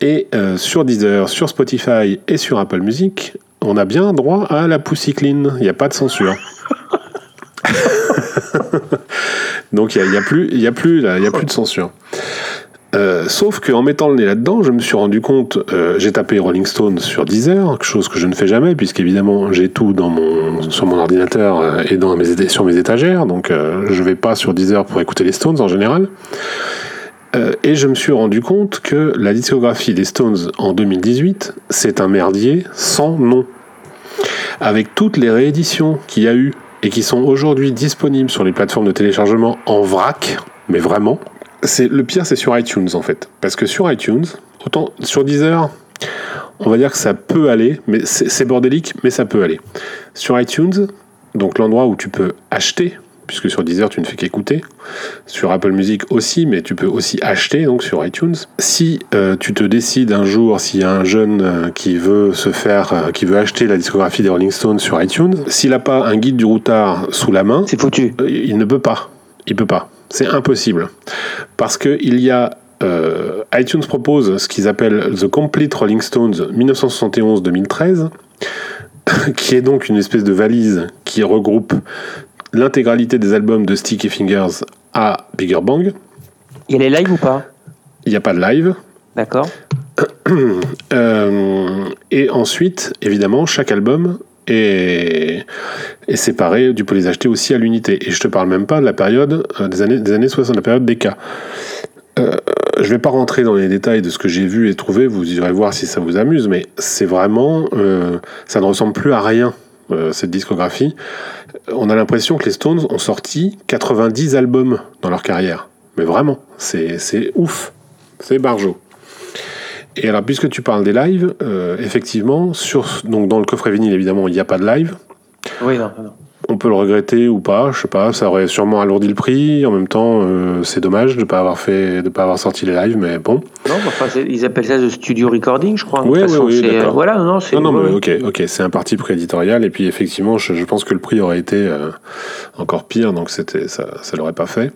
Et sur Deezer, sur Spotify et sur Apple Music, on a bien droit à la Pussy Clean. Il n'y a pas de censure. Donc il n'y a, y a plus, y a plus de censure. Euh, sauf qu'en mettant le nez là-dedans, je me suis rendu compte, euh, j'ai tapé Rolling Stone sur Deezer, chose que je ne fais jamais, puisqu'évidemment j'ai tout dans mon, sur mon ordinateur euh, et dans mes, sur mes étagères, donc je ne vais pas sur Deezer pour écouter les Stones en général. et je me suis rendu compte que la discographie des Stones en 2018, c'est un merdier sans nom. Avec toutes les rééditions qu'il y a eu et qui sont aujourd'hui disponibles sur les plateformes de téléchargement en vrac, mais vraiment. C'est le pire, c'est sur iTunes en fait, parce que sur iTunes, autant sur Deezer, on va dire que ça peut aller, mais c'est bordélique, mais ça peut aller. Sur iTunes, donc l'endroit où tu peux acheter puisque sur Deezer tu ne fais qu'écouter, sur Apple Music aussi, mais tu peux aussi acheter donc sur iTunes. Si euh, tu te décides un jour, s'il y a un jeune euh, qui veut se faire, euh, qui veut acheter la discographie des Rolling Stones sur iTunes, s'il n'a pas un guide du routard sous la main, c'est foutu. il ne peut pas. Il peut pas. C'est impossible parce que il y a iTunes propose ce qu'ils appellent The Complete Rolling Stones 1971-2013 qui est donc une espèce de valise qui regroupe l'intégralité des albums de Sticky Fingers à Bigger Bang. Il y a les lives ou pas? Il n'y a pas de live. D'accord. Euh, et ensuite, évidemment, chaque album est, est séparé. Tu peux les acheter aussi à l'unité. Et je te parle même pas de la période euh, des années, des années 60, la période des cas. Euh, je vais pas rentrer dans les détails de ce que j'ai vu et trouvé, vous irez voir si ça vous amuse, mais c'est vraiment. Euh, ça ne ressemble plus à rien, cette discographie on a l'impression que les Stones ont sorti 90 albums dans leur carrière. Mais vraiment, c'est ouf. C'est barjo. Et alors, puisque tu parles des lives, euh, effectivement, sur, donc dans le coffret vinyle, évidemment, il n'y a pas de live. Oui, non, non on peut le regretter ou pas, je sais pas, ça aurait sûrement alourdi le prix. En même temps, euh, c'est dommage de ne pas avoir fait, de pas avoir sorti les lives, mais bon. Non, enfin, ils appellent ça le studio recording, je crois. Oui, oui, oui, euh, voilà, non, c'est. Non, non, mais ok, ok, c'est un parti prééditorial et puis effectivement, je, pense que le prix aurait été euh, encore pire, donc c'était, ça, ça l'aurait pas fait.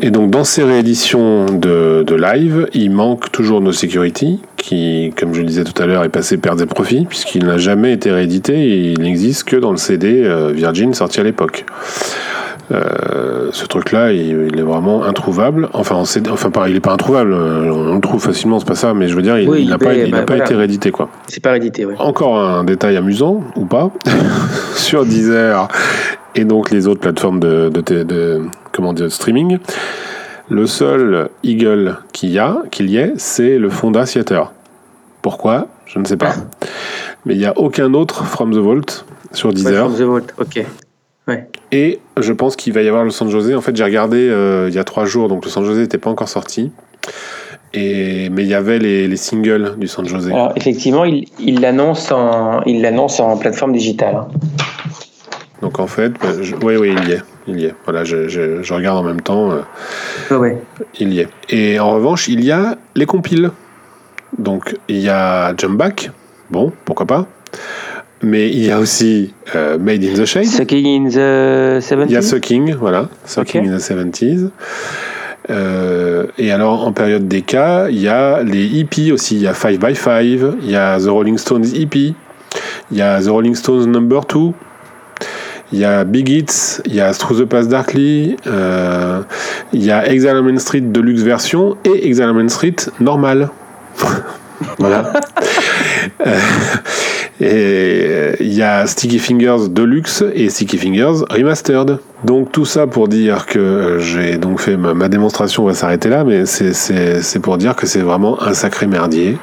Et donc dans ces rééditions de, de live, il manque toujours No Security, qui, comme je le disais tout à l'heure, est passé perte des profits, puisqu'il n'a jamais été réédité et il n'existe que dans le CD euh, Virgin sorti à l'époque. Euh, ce truc-là, il, est vraiment introuvable. Enfin, enfin, il est pas introuvable. Euh, on le trouve facilement, c'est pas ça. Mais je veux dire, il n'a pas, il bah, pas été réédité, quoi. C'est pas réédité, oui. Encore un détail amusant ou pas sur Deezer et donc les autres plateformes de, de, de comment dire, streaming. Le seul Eagle qu'il y a, qu'il y ait, c'est le Fonda Theater. Pourquoi? Je ne sais pas. Mais il n'y a aucun autre From the Vault sur Deezer. from the Vault, ok. Et je pense qu'il va y avoir le San José. En fait, j'ai regardé euh, il y a trois jours, donc le San José n'était pas encore sorti. Et, mais il y avait les, singles du San José. Alors, effectivement, il l'annonce en, il en plateforme digitale. Hein. Donc en fait, bah, oui, oui, il y est. il y est. Voilà, je, je, je regarde en même temps. euh, Ah ouais. il y est. Et en revanche, il y a les compiles. Donc, il y a Jump Back. Bon, pourquoi pas. Mais il y a aussi euh, Made in the Shade. Sucking in the 70s Il y a Sucking, voilà. Sucking in the 70s. Euh, et alors, en période des cas, il y a les hippies aussi. Il y a 5 by 5 il y a The Rolling Stones hippie, il y a The Rolling Stones Number 2, il y a Big Hits, il y a Through the Past Darkly, euh, il y a Exile Main Street Deluxe version et Exile Main Street normal. voilà. Euh, et euh, il y a Sticky Fingers Deluxe et Sticky Fingers Remastered. Donc tout ça pour dire que j'ai donc fait ma, ma démonstration, on va s'arrêter là, mais c'est- pour dire que c'est vraiment un sacré merdier.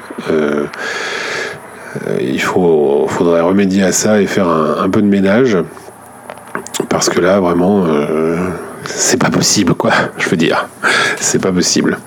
Il faut, faudrait remédier à ça et faire un, un peu de ménage. Parce que là, vraiment, euh, c'est pas possible, quoi. Je veux dire, c'est pas possible.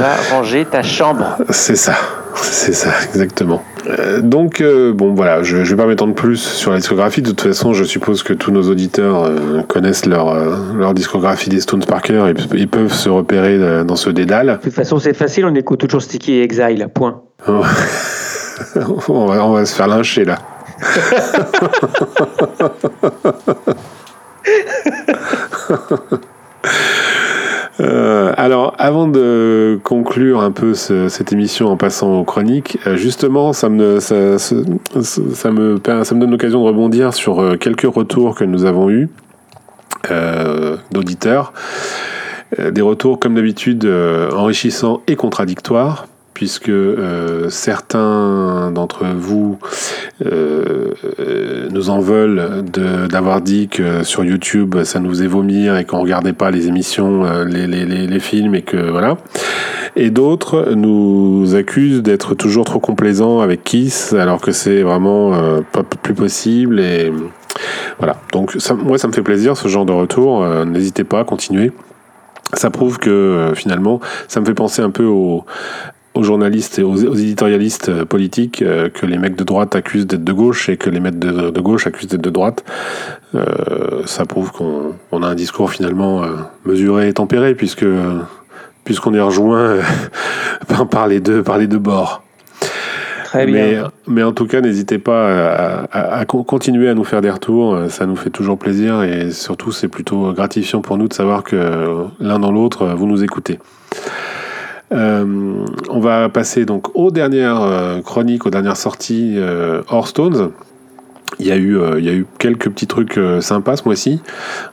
Va ranger ta chambre. C'est ça, c'est ça, exactement. Euh, donc, euh, bon, voilà, je, je vais pas m'étendre plus sur la discographie. De toute façon, je suppose que tous nos auditeurs euh, connaissent leur, euh, leur discographie des Stones par cœur et ils peuvent se repérer dans ce dédale. De toute façon, c'est facile, on écoute toujours Sticky et Exile. Point. on, va, on va se faire lyncher là. Euh, alors, avant de conclure un peu ce- cette émission en passant aux chroniques, euh, justement, ça me, donne l'occasion de rebondir sur euh, quelques retours que nous avons eus d'auditeurs. Des retours, comme d'habitude, enrichissants et contradictoires, puisque euh, certains d'entre vous euh, euh, nous en veulent d'avoir dit que sur YouTube, ça nous faisait vomir et qu'on regardait pas les émissions, les, les, les, films et que voilà. Et d'autres nous accusent d'être toujours trop complaisants avec Kiss, alors que c'est vraiment pas plus possible. Et voilà. Donc moi, ça me fait plaisir ce genre de retour. N'hésitez pas à continuer. Ça prouve que finalement, ça me fait penser un peu aux, aux journalistes et aux, aux éditorialistes euh, politiques euh, que les mecs de droite accusent d'être de gauche et que les mecs de, de gauche accusent d'être de droite. Euh, ça prouve qu'on on a un discours finalement mesuré et tempéré puisque puisqu'on est rejoint par- les deux par les deux bords. Très bien. Mais, mais en tout cas, n'hésitez pas à, à- à con- continuer à nous faire des retours. Ça nous fait toujours plaisir et surtout, c'est plutôt gratifiant pour nous de savoir que l'un dans l'autre, vous nous écoutez. Euh, on va passer donc aux dernières euh, chroniques, aux dernières sorties euh, hors Stones. Il y, a eu, euh, il y a eu quelques petits trucs sympas ce mois-ci.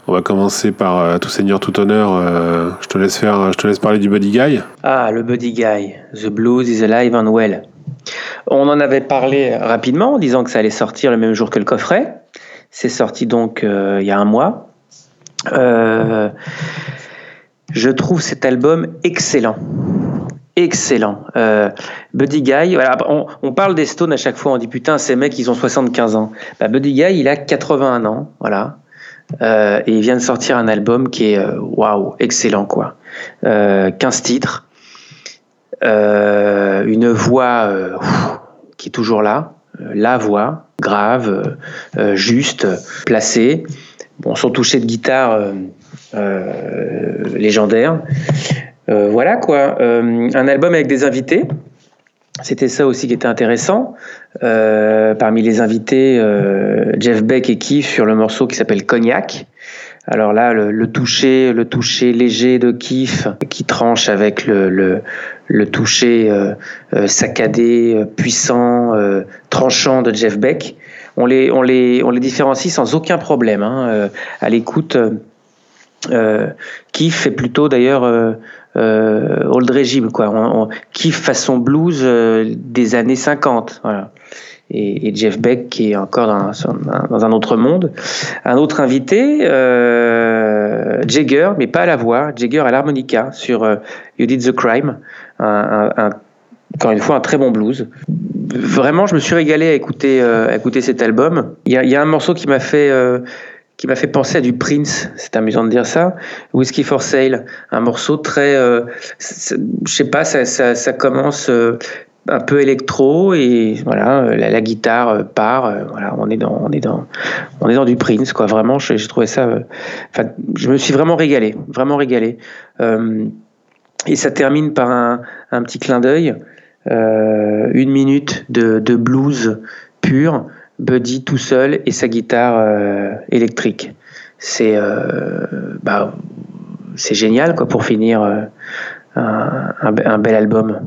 On va commencer par Tout Seigneur, Tout Honneur. je, te laisse faire, je te laisse parler du Buddy Guy. Ah, le Buddy Guy. The Blues is alive and well. On en avait parlé rapidement en disant que ça allait sortir le même jour que le coffret. C'est sorti donc il y a un mois. Je trouve cet album excellent. Excellent. Euh, Buddy Guy, on, parle des Stones à chaque fois, on dit putain, ces mecs, ils ont 75 ans. Bah, Buddy Guy, il a 81 ans, voilà. Euh, et il vient de sortir un album qui est euh, waouh, excellent quoi. Euh, 15 titres, une voix qui est toujours là, la voix, grave, juste, placée. Bon, son toucher de guitare légendaire. Euh, voilà quoi, Euh, un album avec des invités. C'était ça aussi qui était intéressant. Euh, parmi les invités, euh, Jeff Beck et Keith sur le morceau qui s'appelle Cognac. Alors là, le, le toucher, le toucher léger de Keith qui tranche avec le, le, le toucher euh, saccadé, puissant, tranchant de Jeff Beck. On les, on les, on les différencie sans aucun problème. Hein. À l'écoute, Keith fait plutôt d'ailleurs euh, old régime, quoi. On, Keith façon blues euh, des années 50, voilà. Et, Jeff Beck qui est encore dans, un autre monde. Un autre invité, euh, Jagger, mais pas à la voix, Jagger à l'harmonica sur You Did the Crime, un, un, un, encore une fois un très bon blues. Vraiment, je me suis régalé à écouter, cet album. Il y a, un morceau qui m'a fait qui m'a fait penser à du Prince, c'est amusant de dire ça, Whiskey for Sale, un morceau très, euh, je sais pas, ça, commence euh, un peu électro et voilà la, guitare part voilà on est dans on est dans on est dans du Prince quoi. Vraiment j'ai trouvé ça enfin je me suis vraiment régalé vraiment régalé. Et ça termine par un, petit clin d'œil une minute de blues pur Buddy tout seul et sa guitare électrique c'est bah, c'est génial quoi pour finir un, un, un bel album.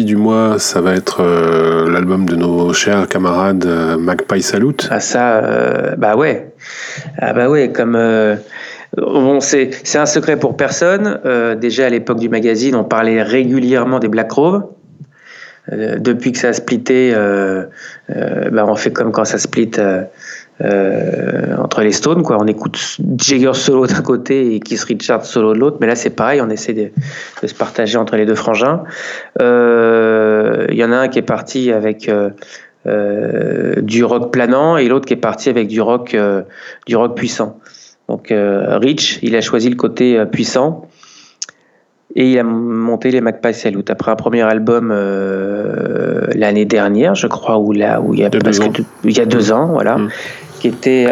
Du mois, ça va être euh, l'album de nos chers camarades euh, Magpie Salute. Ah ça, euh, bah ouais. Ah bah ouais, comme... Bon, c'est un secret pour personne. déjà à l'époque du magazine, on parlait régulièrement des Black Crowes. depuis que ça a splitté, bah on fait comme quand ça split euh, entre les Stones. Quoi. On écoute Jagger solo d'un côté et Keith Richards solo de l'autre, mais là c'est pareil, on essaie de, se partager entre les deux frangins. Il euh, y en a un qui est parti avec euh, du rock planant et l'autre qui est parti avec du rock, du rock puissant. Donc Rich, il a choisi le côté puissant et il a monté les Magpie Salute après un premier album l'année dernière, je crois, où, là, où il y a presque il y a deux ans, voilà. Mm qui était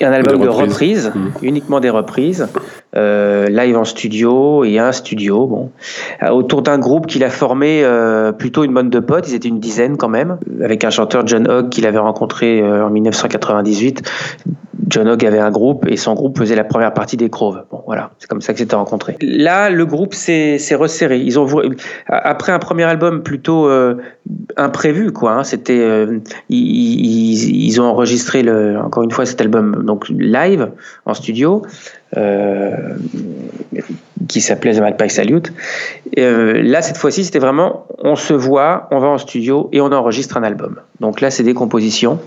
un album de reprises, mmh. uniquement des reprises, euh, live en studio et un studio, bon, euh, autour d'un groupe qu'il a formé euh, plutôt une bande de potes, ils étaient une dizaine quand même, avec un chanteur John Hogg qu'il avait rencontré en 1998. John Hogg avait un groupe et son groupe faisait la première partie des Crows. Bon, voilà, c'est comme ça que c'était rencontré. Là, le groupe s'est resserré. Ils ont après un premier album plutôt euh, imprévu, quoi. Hein, c'était, euh, ils, ont enregistré encore une fois cet album donc live en studio. Euh, qui s'appelait The Magpie Salute. Là, cette fois-ci, c'était vraiment on se voit, on va en studio et on enregistre un album. Donc là, c'est des compositions.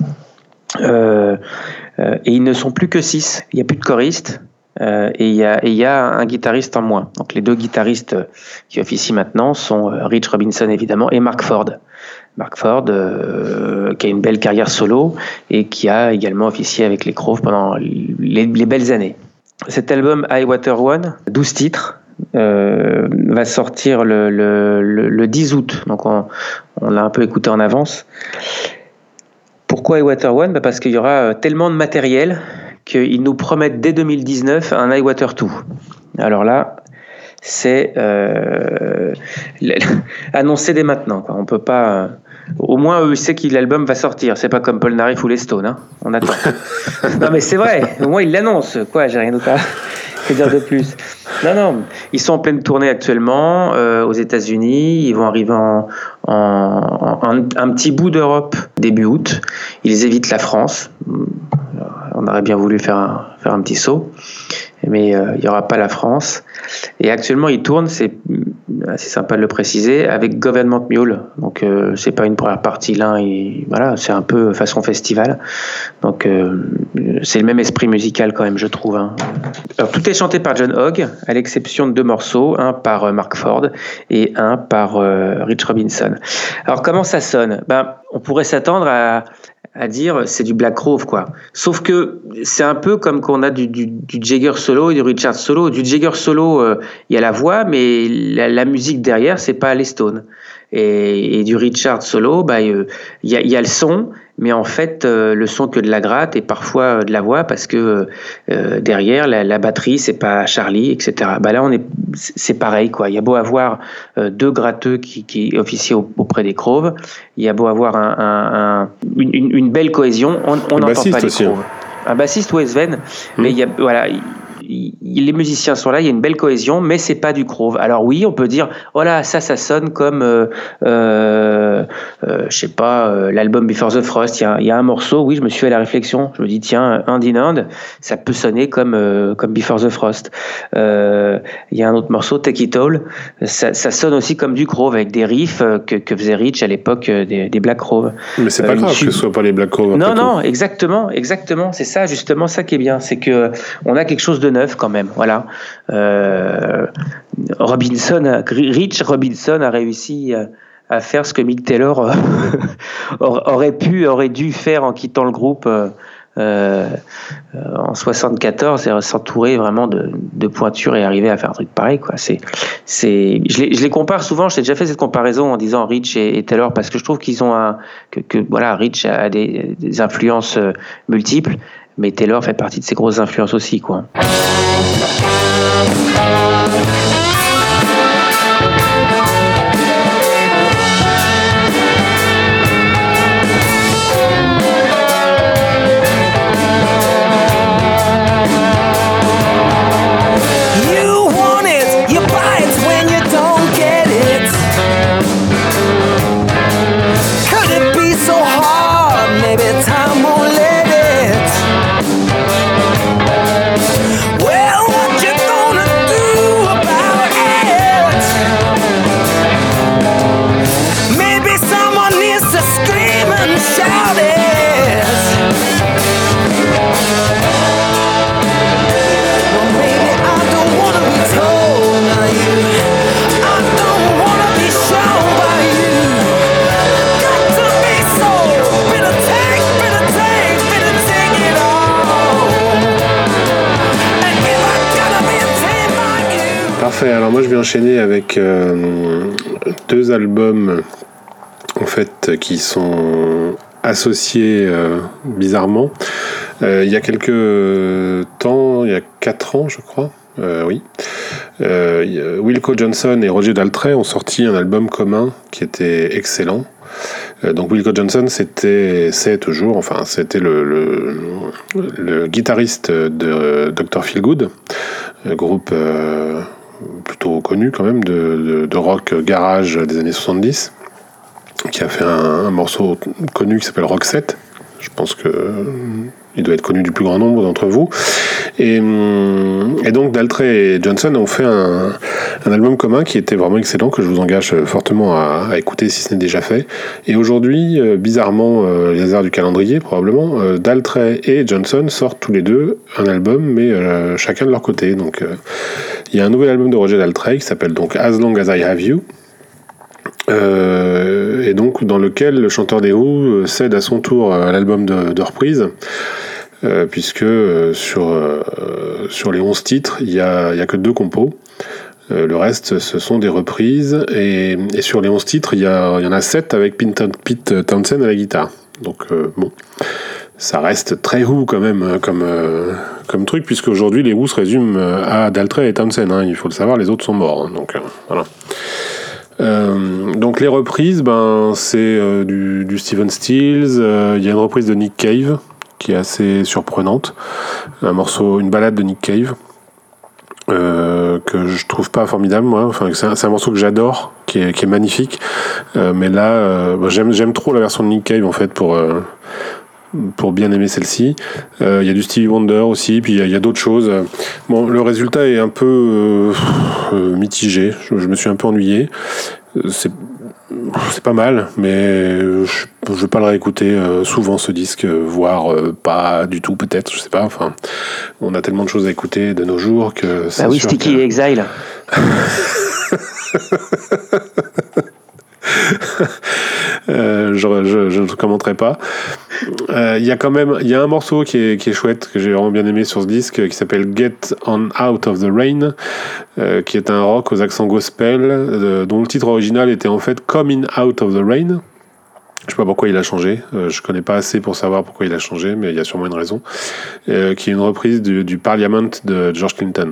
Euh, et ils ne sont plus que six. Il n'y a plus de choristes. Euh, et il y, a, un guitariste en moins. Donc les deux guitaristes qui officient maintenant sont Rich Robinson évidemment et Mark Ford. Mark Ford qui a une belle carrière solo et qui a également officié avec les Crows pendant les, belles années. Cet album High Water One, 12 titres, va sortir le, 10 août. Donc on, on l'a un peu écouté en avance. Pourquoi iWater One? Bah Parce qu'il y aura euh, tellement de matériel qu'ils nous promettent dès 2019 un iWater 2. Alors là, c'est euh, annoncé dès maintenant. Quoi. On peut pas. Euh, au moins, eux savent que l'album va sortir. C'est pas comme Paul Narif ou les Stones. Hein. On attend. non, mais c'est vrai. Au moins, ils l'annoncent. Quoi, j'ai rien d'autre à dire de plus. Non, non. Ils sont en pleine tournée actuellement aux États-Unis. Ils vont arriver en, en, un petit bout d'Europe début août. Ils évitent la France. On aurait bien voulu faire un, faire un petit saut, mais euh, il n'y aura pas la France. Et actuellement, ils tournent, c'est assez sympa de le préciser, avec Government Mule. Donc, euh, c'est pas une première partie et voilà, c'est un peu façon festival. Donc, euh, c'est le même esprit musical quand même, je trouve. Hein. Tout est chanté par John Hogg, à l'exception de deux morceaux, un par euh, Mark Ford et un par Rich Robinson. Alors, comment ça sonne? Ben, On pourrait s'attendre à, à dire c'est du Black Grove quoi. Sauf que c'est un peu comme qu'on a du, Jagger solo et du Richard solo. Du Jagger solo, il y a la voix, mais la, musique derrière, c'est pas les Stones. Et, du Richard solo, bah, il y, a, y, a, le son, mais en fait, euh, le son que de la gratte et parfois euh, de la voix parce que euh, derrière la, la batterie, c'est pas Charlie, etc. Bah là, on est, c'est pareil quoi. Il y a beau avoir deux gratteux qui, qui officient auprès des Croves, il y a beau avoir un, un, un, une, une, belle cohésion, on n'entend pas les Croves. Un bassiste ou Sven, mais mmh. il y a voilà les musiciens sont là, il y a une belle cohésion, mais c'est pas du groove. Alors oui, on peut dire, voilà, ça, ça sonne comme, euh, euh, euh, je sais pas, euh, l'album Before the Frost. Il y, a, il y, a, un morceau, oui, je me suis fait la réflexion. Je me dis, tiens, Hand in Hand, ça peut sonner comme euh, comme Before the Frost. Il y a un autre morceau, Take It All, ça, ça sonne aussi comme du groove avec des riffs que, que faisait Rich à l'époque des, des, Black Grove. Mais c'est pas grave que ce soit pas les Black Grove. Non, non, exactement, exactement. C'est ça, justement, ça qui est bien, c'est que on a quelque chose de neuf quand même. Voilà. Euh, Robinson, Rich Robinson a réussi à faire ce que Mick Taylor aurait pu, aurait dû faire en quittant le groupe. Euh, en 74 et s'entourer vraiment de, de pointures et arriver à faire un truc pareil quoi c'est c'est je les, je compare souvent j'ai déjà fait cette comparaison en disant Rich et, Taylor parce que je trouve qu'ils ont un que, voilà Rich a des influences multiples mais Taylor fait partie de ses grosses influences aussi, quoi. Alors moi je vais enchaîner avec euh, deux albums en fait qui sont associés euh, bizarrement. Euh, il y a quelques temps, il y a quatre ans je crois, oui. Wilco Johnson et Roger Daltrey ont sorti un album commun qui était excellent. Donc Wilco Johnson, c'était, c'est toujours, enfin c'était le, le, le, guitariste de Dr. Feelgood, groupe plutôt connu quand même de, de, rock garage des années 70, qui a fait un, morceau connu qui s'appelle Rock 7. Je pense que il doit être connu du plus grand nombre d'entre vous. Et, hum, et, donc Daltrey et Johnson ont fait un, un, album commun qui était vraiment excellent, que je vous engage fortement à, écouter si ce n'est déjà fait. Et aujourd'hui, euh, bizarrement, euh, les hasards du calendrier probablement, euh, et Johnson sortent tous les deux un album, mais euh, chacun de leur côté. Donc euh, il y a un nouvel album de Roger Daltrey qui s'appelle donc As Long As I Have You. Euh, et donc dans lequel le chanteur des Who cède à son tour à l'album de, reprise, euh, puisque euh, sur, sur les 11 titres, il n'y a, y a que deux compos. le reste, ce sont des reprises. Et, et sur les 11 titres, il y, y en a 7 avec Pete Townsend à la guitare. Donc bon, ça reste très Who quand même comme, comme truc, puisque aujourd'hui les Who se résument à Daltrey et Townsend. Hein, il faut le savoir, les autres sont morts. Hein, donc voilà. Euh, donc les reprises, ben, c'est euh, du, du, Steven Stills. Euh, il y a une reprise de Nick Cave qui est assez surprenante. Un morceau, une balade de Nick Cave. que je trouve pas formidable moi c'est un, morceau que j'adore qui est, qui est, magnifique mais là j'aime trop la version de Nick Cave en fait pour pour bien aimer celle-ci. Il euh, y a du Stevie Wonder aussi, puis il y a, a d'autres choses. Bon, le résultat est un peu euh, euh, mitigé. Je, je, me suis un peu ennuyé. C'est pas mal, mais je, je vais pas le réécouter souvent ce disque, voire pas du tout peut-être, je sais pas. Enfin, on a tellement de choses à écouter de nos jours que. Bah oui, Sticky que... Exile. Euh, je, je, je, ne commenterai pas. Euh, Il y a quand même, y a un morceau qui est, chouette que j'ai vraiment bien aimé sur ce disque qui s'appelle Get On Out of the Rain, euh, qui est un rock aux accents gospel, dont le titre original était en fait Coming Out of the Rain. Je sais pas pourquoi il a changé. Euh, je connais pas assez pour savoir pourquoi il a changé, mais il y a sûrement une raison. Qui est une reprise du Parliament de George Clinton.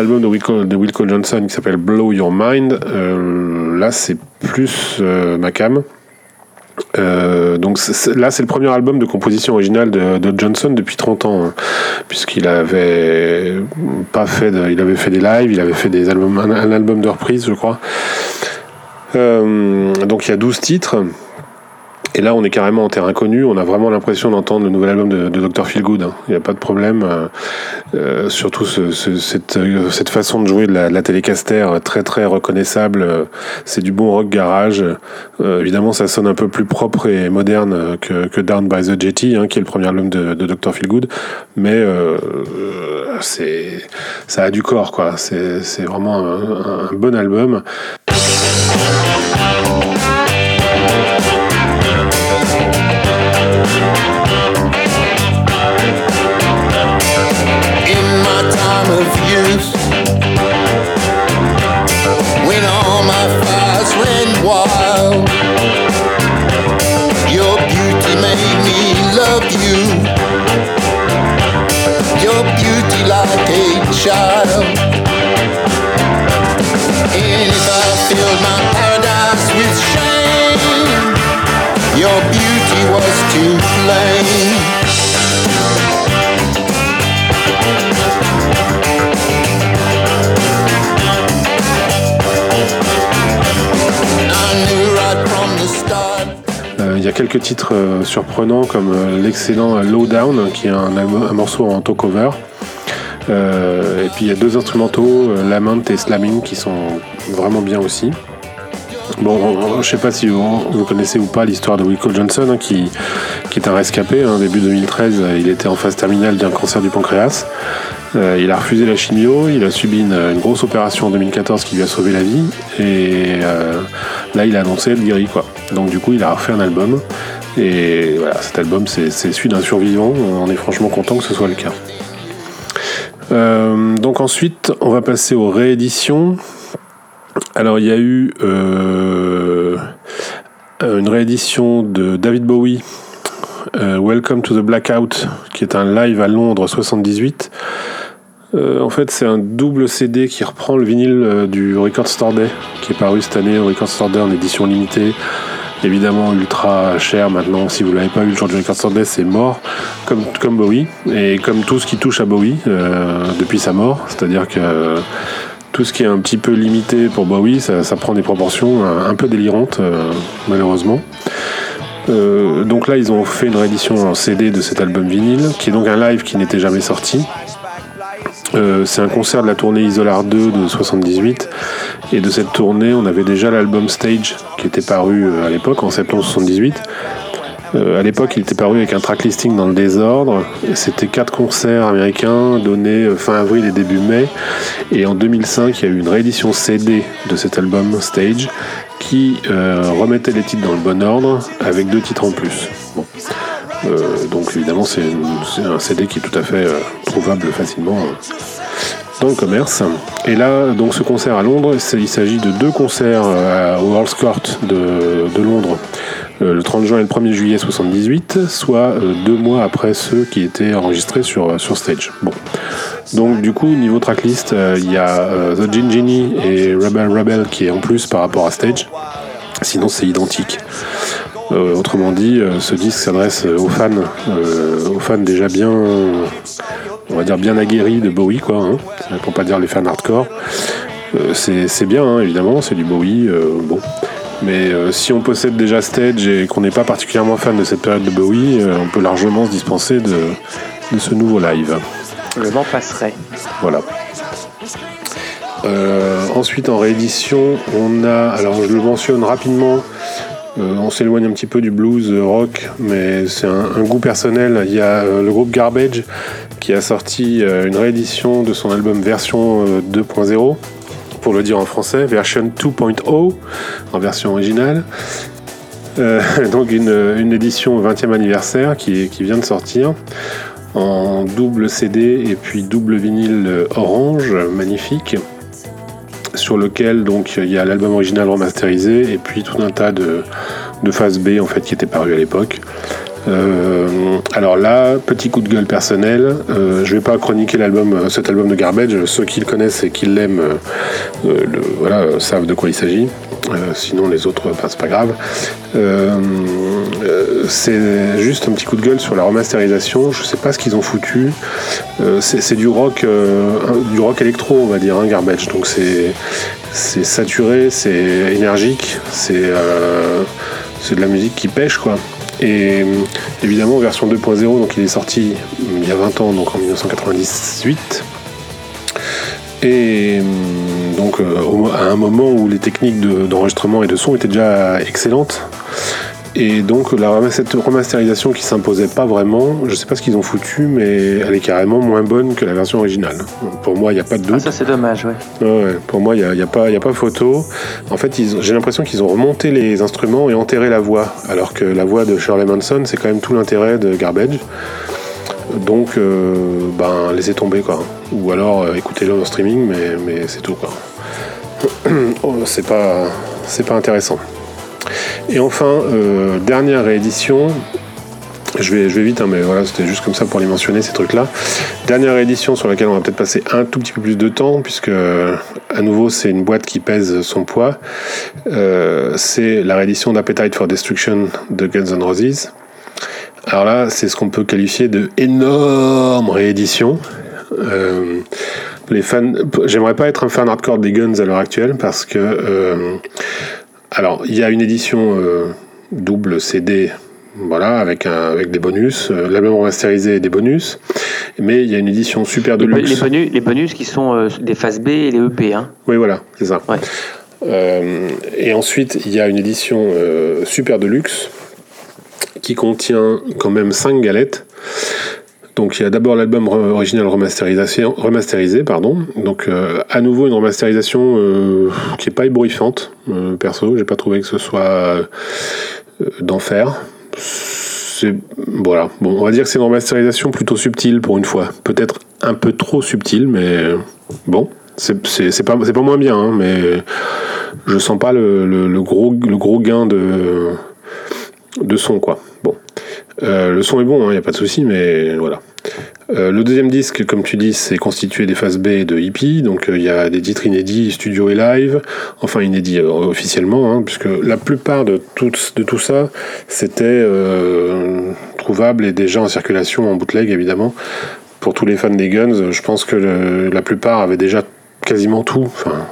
L'album de Wilco, Johnson qui s'appelle Blow Your Mind, euh, là c'est plus euh. Euh, donc là c'est le premier album de composition originale de, Johnson depuis 30 ans hein, puisqu'il avait pas fait il avait fait des lives il avait fait des albums un, album de reprise je crois Euh, donc il y a 12 titres et là, on est carrément en terrain connu. On a vraiment l'impression d'entendre le nouvel album de, de Dr. Feelgood. hein. Il n'y a pas de problème. Euh, surtout euh, cette façon de jouer de la, la Telecaster euh, très très reconnaissable. C'est du bon rock garage. Évidemment, ça sonne un peu plus propre et moderne que, Down by the Jetty, hein, qui est le premier album de, de Dr. Feelgood. Mais ça a du corps, quoi. C'est c'est vraiment un, un bon album. Of. When all my fires went wild, your beauty made me love you. Your beauty like a child. And if I filled my paradise with shame, your beauty was to blame. A quelques titres euh, surprenants comme euh, l'excellent euh, Low Down qui est un, morceau en auto cover. Euh, et puis il y a deux instrumentaux, Lament et Slamming, qui sont vraiment bien aussi. Bon, on- je sais pas si vous, vous connaissez ou pas l'histoire de Wilco Johnson, hein, qui, qui est un rescapé. hein. début 2013, euh, il était en phase terminale d'un cancer du pancréas. Euh, il a refusé la chimio, il a subi une, grosse opération en 2014 qui lui a sauvé la vie. Et euh, là, il a annoncé être guéri, quoi. Donc, du coup, il a refait un album. Et voilà, cet album, c'est celui d'un survivant. On est franchement content que ce soit le cas. Euh, donc ensuite, on va passer aux rééditions. Alors il y a eu une réédition de David Bowie, Welcome to the Blackout, qui est un live à Londres 78. Euh, en fait, c'est un double CD qui reprend le vinyle euh, du Record Store Day, qui est paru cette année au Record Store Day en édition limitée. Évidemment, ultra cher maintenant. Si vous l'avez pas eu le jour du Record Store Day, c'est mort, comme, comme Bowie. Et comme tout ce qui touche à Bowie euh, depuis sa mort. C'est-à-dire que tout ce qui est un petit peu limité pour Bowie, ça, prend des proportions un, peu délirantes, malheureusement. Donc là, ils ont fait une réédition en CD de cet album vinyle, qui est donc un live qui n'était jamais sorti. Euh, c'est un concert de la tournée Isolar 2 de 78. Et de cette tournée, on avait déjà l'album Stage qui était paru euh, à l'époque, en septembre 78. Euh, à l'époque, il était paru avec un track listing dans le désordre. C'était quatre concerts américains donnés fin avril et début mai. Et en 2005, il y a eu une réédition CD de cet album Stage qui remettait les titres dans le bon ordre avec deux titres en plus. Euh, donc évidemment, c'est un CD qui est tout à fait euh, trouvable facilement euh, dans le commerce. Et là, donc ce concert à Londres, il s'agit de deux concerts au Earl's Court de, Londres, le 30 juin et le 1er juillet 78, soit deux mois après ceux qui étaient enregistrés sur, sur stage. Bon. Donc du coup, niveau tracklist, il y a The Gin Genie et Rebel Rebel qui est en plus par rapport à stage. Sinon, c'est identique. Euh, autrement dit, euh, ce disque s'adresse euh, aux fans, aux fans déjà bien, on va dire bien aguerris de Bowie, quoi. Hein, pour pas dire les fans hardcore. C'est bien, hein, évidemment, c'est du Bowie, bon. Mais si on possède déjà Stage et qu'on n'est pas particulièrement fan de cette période de Bowie, on peut largement se dispenser de, de ce nouveau live. Le vent passerait. Voilà. Euh, ensuite, en réédition, on a. Alors, je le mentionne rapidement. Euh, on s'éloigne un petit peu du blues euh, rock, mais c'est un, goût personnel. Il y a euh, le groupe Garbage qui a sorti une réédition de son album version euh, 2.0, pour le dire en français, version 2.0, en version originale. Donc une, édition 20e anniversaire qui, vient de sortir en double CD et puis double vinyle orange, magnifique, sur lequel donc il y a l'album original remasterisé et puis tout un tas de, de phases B en fait qui étaient parues à l'époque. Euh, alors là, petit coup de gueule personnel, euh, je vais pas chroniquer euh, cet album de Garbage. Ceux qui le connaissent et qui l'aiment, euh, voilà, savent de quoi il s'agit. Sinon, les autres, ben, c'est pas grave. C'est juste un petit coup de gueule sur la remasterisation. Je sais pas ce qu'ils ont foutu. C'est du rock, du rock électro, on va dire, hein, Garbage. Donc c'est saturé, c'est énergique, c'est de la musique qui pêche, quoi. Et euh, évidemment, version 2.0, donc il est sorti il y a 20 ans, donc en 1998. Et euh, donc euh, à un moment où les techniques de- d'enregistrement et de son étaient déjà excellentes. Et donc la cette remasterisation qui s'imposait pas vraiment, je sais pas ce qu'ils ont foutu, mais elle est carrément moins bonne que la version originale. Pour moi, il n'y a pas de doute. Ah, ça c'est dommage, ouais. Pour moi, il n'y a, y a, pas- y a pas photo. En fait, j'ai l'impression qu'ils ont remonté les instruments et enterré la voix. Alors que la voix de Shirley Manson, c'est quand même tout l'intérêt de Garbage. Donc, euh, ben, laissez tomber, quoi. Ou alors, euh, écoutez-le en streaming, mais, mais c'est tout, quoi. Oh, c'est pas, c'est pas intéressant. Et enfin, euh, dernière réédition. Je vais, vite, hein, mais voilà, c'était juste comme ça pour les mentionner, ces trucs-là. Dernière édition sur laquelle on va peut-être passer un tout petit peu plus de temps, puisque à nouveau c'est une boîte qui pèse son poids. Euh, c'est la réédition d'Appetite for Destruction de Guns N' Roses. Alors là, c'est ce qu'on peut qualifier de énorme réédition. Euh, les fans, j'aimerais pas être un fan hardcore des Guns à l'heure actuelle parce que, euh, alors, il y a une édition euh, double CD voilà, avec, un, avec des bonus, euh, l'album remasterisé et des bonus. Mais il y a une édition super Les, deluxe. les bonus, les bonus qui sont euh, des phases B et les EP, hein. Oui, voilà, c'est ça. Ouais. Euh, et ensuite, il y a une édition super deluxe qui contient quand même 5 galettes. Donc il y a d'abord l'album original remasterisé, pardon. Donc euh, à nouveau une remasterisation euh, qui est pas ébouriffante, euh, perso. J'ai pas trouvé que ce soit euh, d'enfer. Voilà. Bon, on va dire que c'est une remasterisation plutôt subtile pour une fois. Peut-être un peu trop subtile, mais bon. C'est pas, pas moins bien, hein, mais je sens pas le, gros, gain de, de son, quoi. Bon. Le son est bon, il n'y a pas de souci, mais voilà. Euh, le deuxième disque, comme tu dis, c'est constitué des phases B de hippie, donc il y a des titres inédits, studio et live, enfin inédits euh, officiellement, hein, puisque la plupart de tout, ça, c'était euh, trouvable et déjà en circulation en bootleg, évidemment. Pour tous les fans des Guns, je pense que la plupart avaient déjà quasiment tout. Enfin,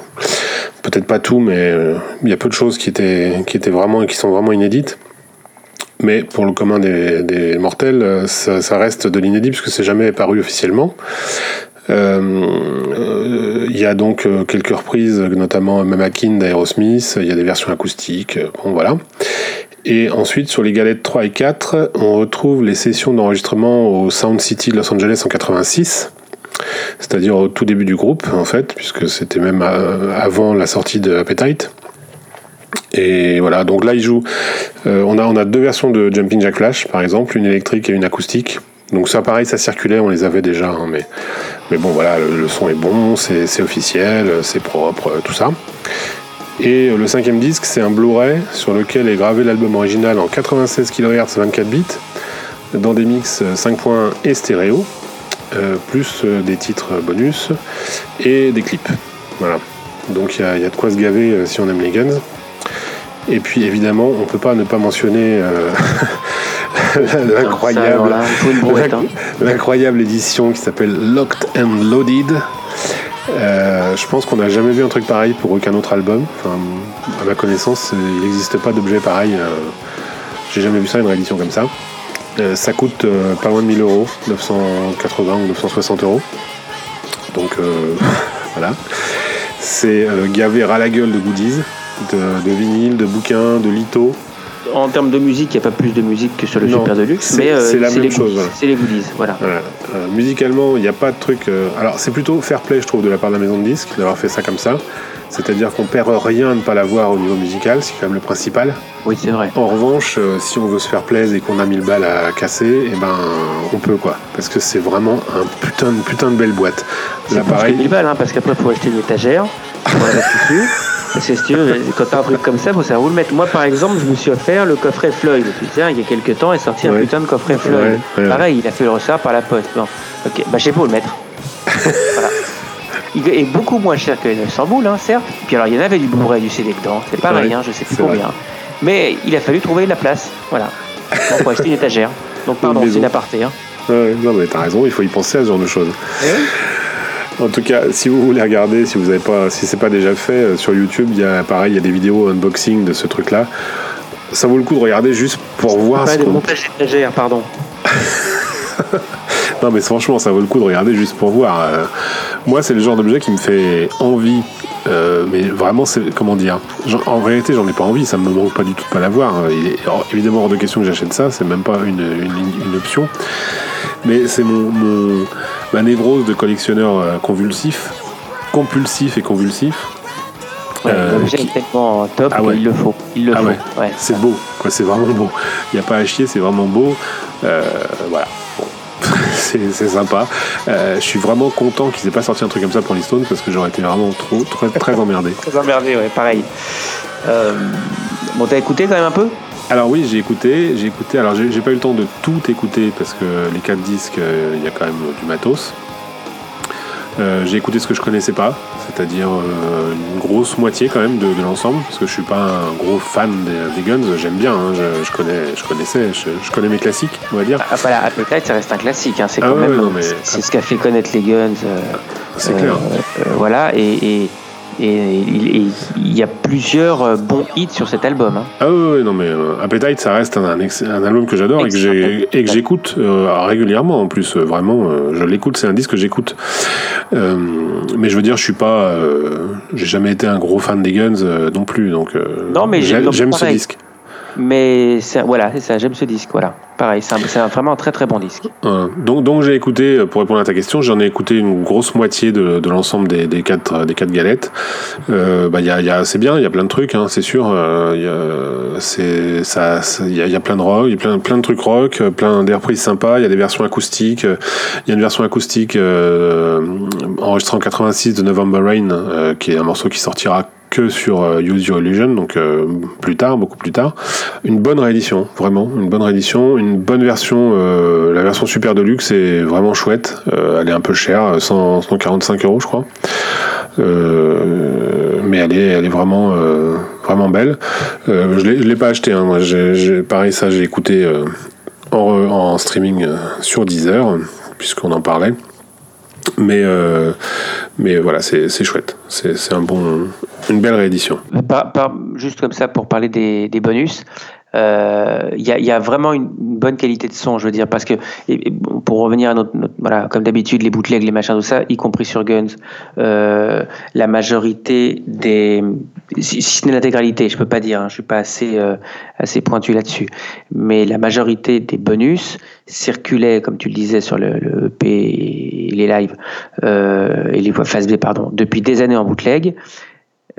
peut-être pas tout, mais euh, il y a peu de choses qui étaient, qui étaient vraiment, qui sont vraiment inédites. Mais pour le commun des, des mortels, euh, ça, ça reste de l'inédit puisque c'est jamais paru officiellement. Euh, euh, Il y a donc quelques reprises, notamment Mama Kin d'Aerosmith, il y a des versions acoustiques, bon voilà. Et ensuite, sur les galettes 3 et 4, on retrouve les sessions d'enregistrement au Sound City de Los Angeles en 86, c'est-à-dire au tout début du groupe, en fait, puisque c'était même avant la sortie de Appetite. Et voilà, donc là, il joue. euh, on, a, on a deux versions de Jumping Jack Flash, par exemple, une électrique et une acoustique. Donc ça, pareil, ça circulait, on les avait déjà, hein, mais, mais bon, voilà, le, son est bon, c'est officiel, c'est propre, euh, tout ça. Et euh, le cinquième disque, c'est un Blu-ray sur lequel est gravé l'album original en 96 kHz 24 bits, dans des mix euh, 5 points et stéréo, plus des titres bonus et des clips. Voilà. Donc il y, y a de quoi se gaver si on aime les guns. Et puis évidemment, on peut pas ne pas mentionner euh, l'incroyable, hein. l'incroyable édition qui s'appelle Locked and Loaded. Euh, je pense qu'on n'a jamais vu un truc pareil pour aucun autre album. Enfin, à ma connaissance, il n'existe pas d'objet pareil. euh, J'ai jamais vu ça, une réédition comme ça. Euh, ça coûte pas loin de 1000 euros, 980 ou 960 euros. Donc voilà. C'est gavé ras la gueule de goodies, de, de vinyle, de bouquins, de litho. En termes de musique, il n'y a pas plus de musique que sur le Non, Super Deluxe, mais euh, c'est la même les chose, voilà. C'est les goodies, voilà. Voilà. Euh, musicalement, il n'y a pas de truc. euh, Alors, c'est plutôt fair play, je trouve, de la part de la maison de disques d'avoir fait ça comme ça. C'est-à-dire qu'on perd rien de ne pas l'avoir au niveau musical, c'est quand même le principal. Oui, c'est vrai. En revanche, si on veut se faire plaisir et qu'on a 1000 balles à casser, eh ben, on peut quoi. Parce que c'est vraiment un putain de, putain de belle boîte. C'est Là, plus que pareil. 1000 balles, hein, parce qu'après, il faut acheter une étagère pour la. Parce que si tu veux, quand t'as un truc comme ça, faut savoir où le mettre. Moi, par exemple, je me suis offert le coffret Floyd. Sais, il y a quelques temps, est sorti un putain de coffret Floyd. Ouais, ouais. Pareil, il a fait le ressort par la poste. Bon, ok, bah je sais pas où le mettre. voilà. Il est beaucoup moins cher que 900 boules, hein, certes. Puis alors, il y en avait du Blu-ray, du CD dedans. C'est pareil, hein, je sais plus combien. Mais il a fallu trouver la place. Voilà. Donc, pour acheter une étagère. Donc, pardon, c'est une aparté. Hein. Ouais, non, mais t'as raison, il faut y penser à ce genre de choses. Eh En tout cas, si vous voulez regarder, si vous avez pas, si c'est pas déjà fait, euh, sur YouTube, il y a pareil, il y a des vidéos unboxing de ce truc-là. Ça vaut le coup de regarder juste pour voir Pas ce de qu'on. montage d'étagère, pardon. Non, mais franchement, ça vaut le coup de regarder juste pour voir. Euh, moi, c'est le genre d'objet qui me fait envie. euh, mais vraiment, c'est comment dire En réalité, j'en ai pas envie. Ça me manque pas du tout de pas l'avoir. Euh, Il est hors- évidemment hors de question que j'achète ça. C'est même pas une, une- une option. Mais c'est mon, mon- ma névrose de collectionneur euh, convulsif, compulsif et convulsif. Euh, L'objet qui- est tellement top Ah ouais. qu'il le faut. Il le Ah faut. ouais. Ouais. C'est beau, quoi. C'est vraiment beau. Il n'y a pas à chier, c'est vraiment beau. Euh, voilà. Bon. c'est c'est sympa. Euh, je suis vraiment content qu'ils aient pas sorti un truc comme ça pour les Stones parce que j'aurais été vraiment trop, très, très emmerdé. Très emmerdé, ouais, pareil. Bon, t'as écouté quand même un peu? Alors oui, j'ai écouté, j'ai écouté. Alors j'ai pas eu le temps de tout écouter parce que les quatre disques, euh, il y a quand même du matos. Euh, j'ai écouté ce que je connaissais pas, c'est-à-dire euh, une grosse moitié quand même de, de l'ensemble, parce que je suis pas un gros fan des, des Guns. J'aime bien, hein, je, je connais, je connaissais, je, je connais mes classiques, on va dire. Ah, voilà, Appetite, ça reste un classique. Hein. C'est Ah quand même. mais- c'est- C'est ce qu'a fait connaître les Guns. euh, C'est euh, clair. euh, voilà, et. et et il y a plusieurs euh, bons hits sur cet album. hein. Ah oui, oui, non mais euh, Appetite, ça reste un, un ex- un album que j'adore et que j'écoute euh, régulièrement en plus. euh, vraiment, je l'écoute, c'est un disque que j'écoute. Mais je veux dire, je suis pas, j'ai jamais été un gros fan des Guns non plus, donc Non, mais j'ai- j'aime- ce disque. Mais voilà, j'aime ce disque. Voilà, pareil, c'est vraiment un très très bon disque. Euh, donc, j'ai écouté, euh, pour répondre à ta question, j'en ai écouté une grosse moitié de, l'ensemble des, des quatre galettes. Euh, bah, y a, c'est bien, il y a plein de trucs, hein, c'est sûr. il y a- plein de rock, il y a plein, de trucs rock, euh, plein des reprises sympas. Il y a des versions acoustiques. Il y a une version acoustique enregistrée en 86 de November Rain, qui est un morceau qui sortira que sur euh, Use Your Illusion, donc euh, plus tard, beaucoup plus tard. Une bonne réédition, vraiment, une bonne réédition, une bonne version. euh, la version Super Deluxe est vraiment chouette. Elle est un peu chère, 100, 145 euros, je crois. Mais elle est, elle est vraiment, vraiment belle. Je l'ai, l'ai pas acheté. Hein, pareil, ça, j'ai écouté en, en streaming sur Deezer, puisqu'on en parlait. Mais, euh, mais voilà, c'est, chouette. C'est, un bon, une belle réédition. Juste comme ça pour parler des, des bonus, euh, il y, a, y a vraiment une, bonne qualité de son, je veux dire, parce que pour revenir à notre, notre- voilà, comme d'habitude, les bootlegs, les machins, tout ça, y compris sur Guns, euh, la majorité des, si, ce n'est l'intégralité, je peux pas dire, hein, je suis pas assez euh, assez pointu là-dessus, mais la majorité des bonus circulaient, comme tu le disais, sur le, EP et les lives euh, et les phases B, pardon, depuis des années en bootleg.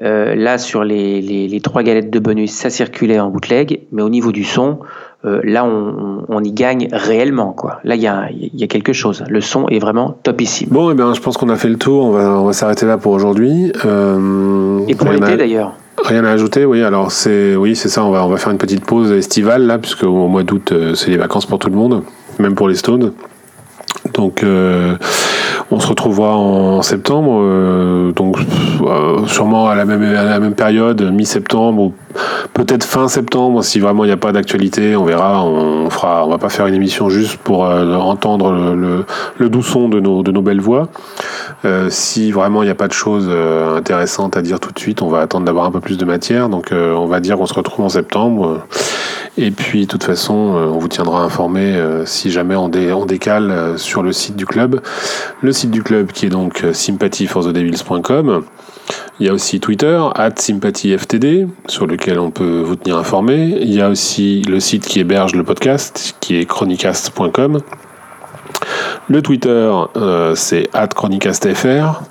Euh, là, sur les, les trois galettes de bonus, ça circulait en bootleg, mais au niveau du son, euh, là, on, on, y gagne réellement. Quoi. Là, il y a, y a, quelque chose. Le son est vraiment topissime. Bon, eh bien, je pense qu'on a fait le tour. On va, on va s'arrêter là pour aujourd'hui. Euh, Et pour l'été, d'ailleurs Rien à ajouter, oui. Alors c'est, oui, c'est ça. On va, on va faire une petite pause estivale là, puisque au mois d'août, euh, c'est les vacances pour tout le monde, même pour les Stones. Donc, euh, on se retrouvera en septembre, euh, donc euh, sûrement à la même, période, mi-septembre ou peut-être fin septembre, si vraiment il n'y a pas d'actualité, on verra. On fera, on va pas faire une émission juste pour euh, entendre le, doux son de nos, belles voix. Euh, si vraiment il n'y a pas de choses intéressantes à dire tout de suite, on va attendre d'avoir un peu plus de matière. Donc on va dire qu'on se retrouve en septembre. Et puis, de toute façon, on vous tiendra informé si jamais on, dé on décale sur le site du club. Le site du club qui est donc sympathyforthedevils.com. Il y a aussi Twitter, at sympathyftd, sur lequel on peut vous tenir informé. Il y a aussi le site qui héberge le podcast, qui est chronicast.com. Le Twitter, euh, c'est chronicastfr.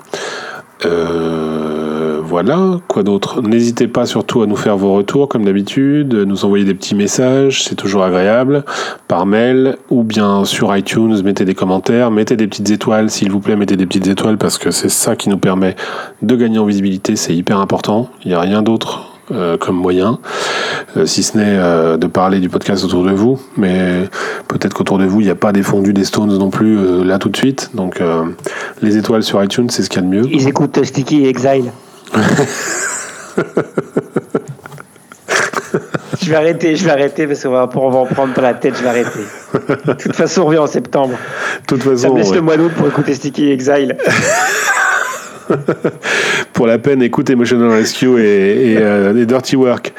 Euh, voilà, quoi d'autre? N'hésitez pas surtout à nous faire vos retours comme d'habitude, nous envoyer des petits messages, c'est toujours agréable, par mail ou bien sur iTunes, mettez des commentaires, mettez des petites étoiles, s'il vous plaît, mettez des petites étoiles parce que c'est ça qui nous permet de gagner en visibilité, c'est hyper important, il n'y a rien d'autre euh, comme moyen, euh, si ce n'est euh, de parler du podcast autour de vous. Mais peut-être qu'autour de vous, il n'y a pas des fondus des Stones non plus là tout de suite. Donc les étoiles sur iTunes, c'est ce qu'il y a de mieux. Ils écoutent Sticky et Exile. Je vais arrêter, je vais arrêter parce qu'on va, on va en prendre pas la tête, je vais arrêter. De toute façon, on revient en septembre. De toute façon, Ça me laisse ouais. le mois d'août pour écouter Sticky Exile. pour la peine, écoute Emotional Rescue et, et, euh, et Dirty Work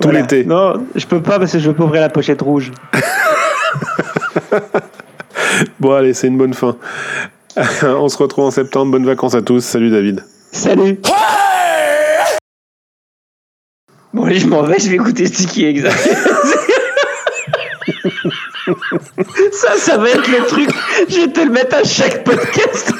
tout Voilà. l'été. Non, je peux pas parce que je veux pas ouvrir la pochette rouge. Bon, allez, c'est une bonne fin. On se retrouve en septembre. Bonnes vacances à tous. Salut David. Salut. Bon, allez, je m'en vais, je vais écouter Sticky Exile. ça, ça va être le truc. Je vais te le mettre à chaque podcast.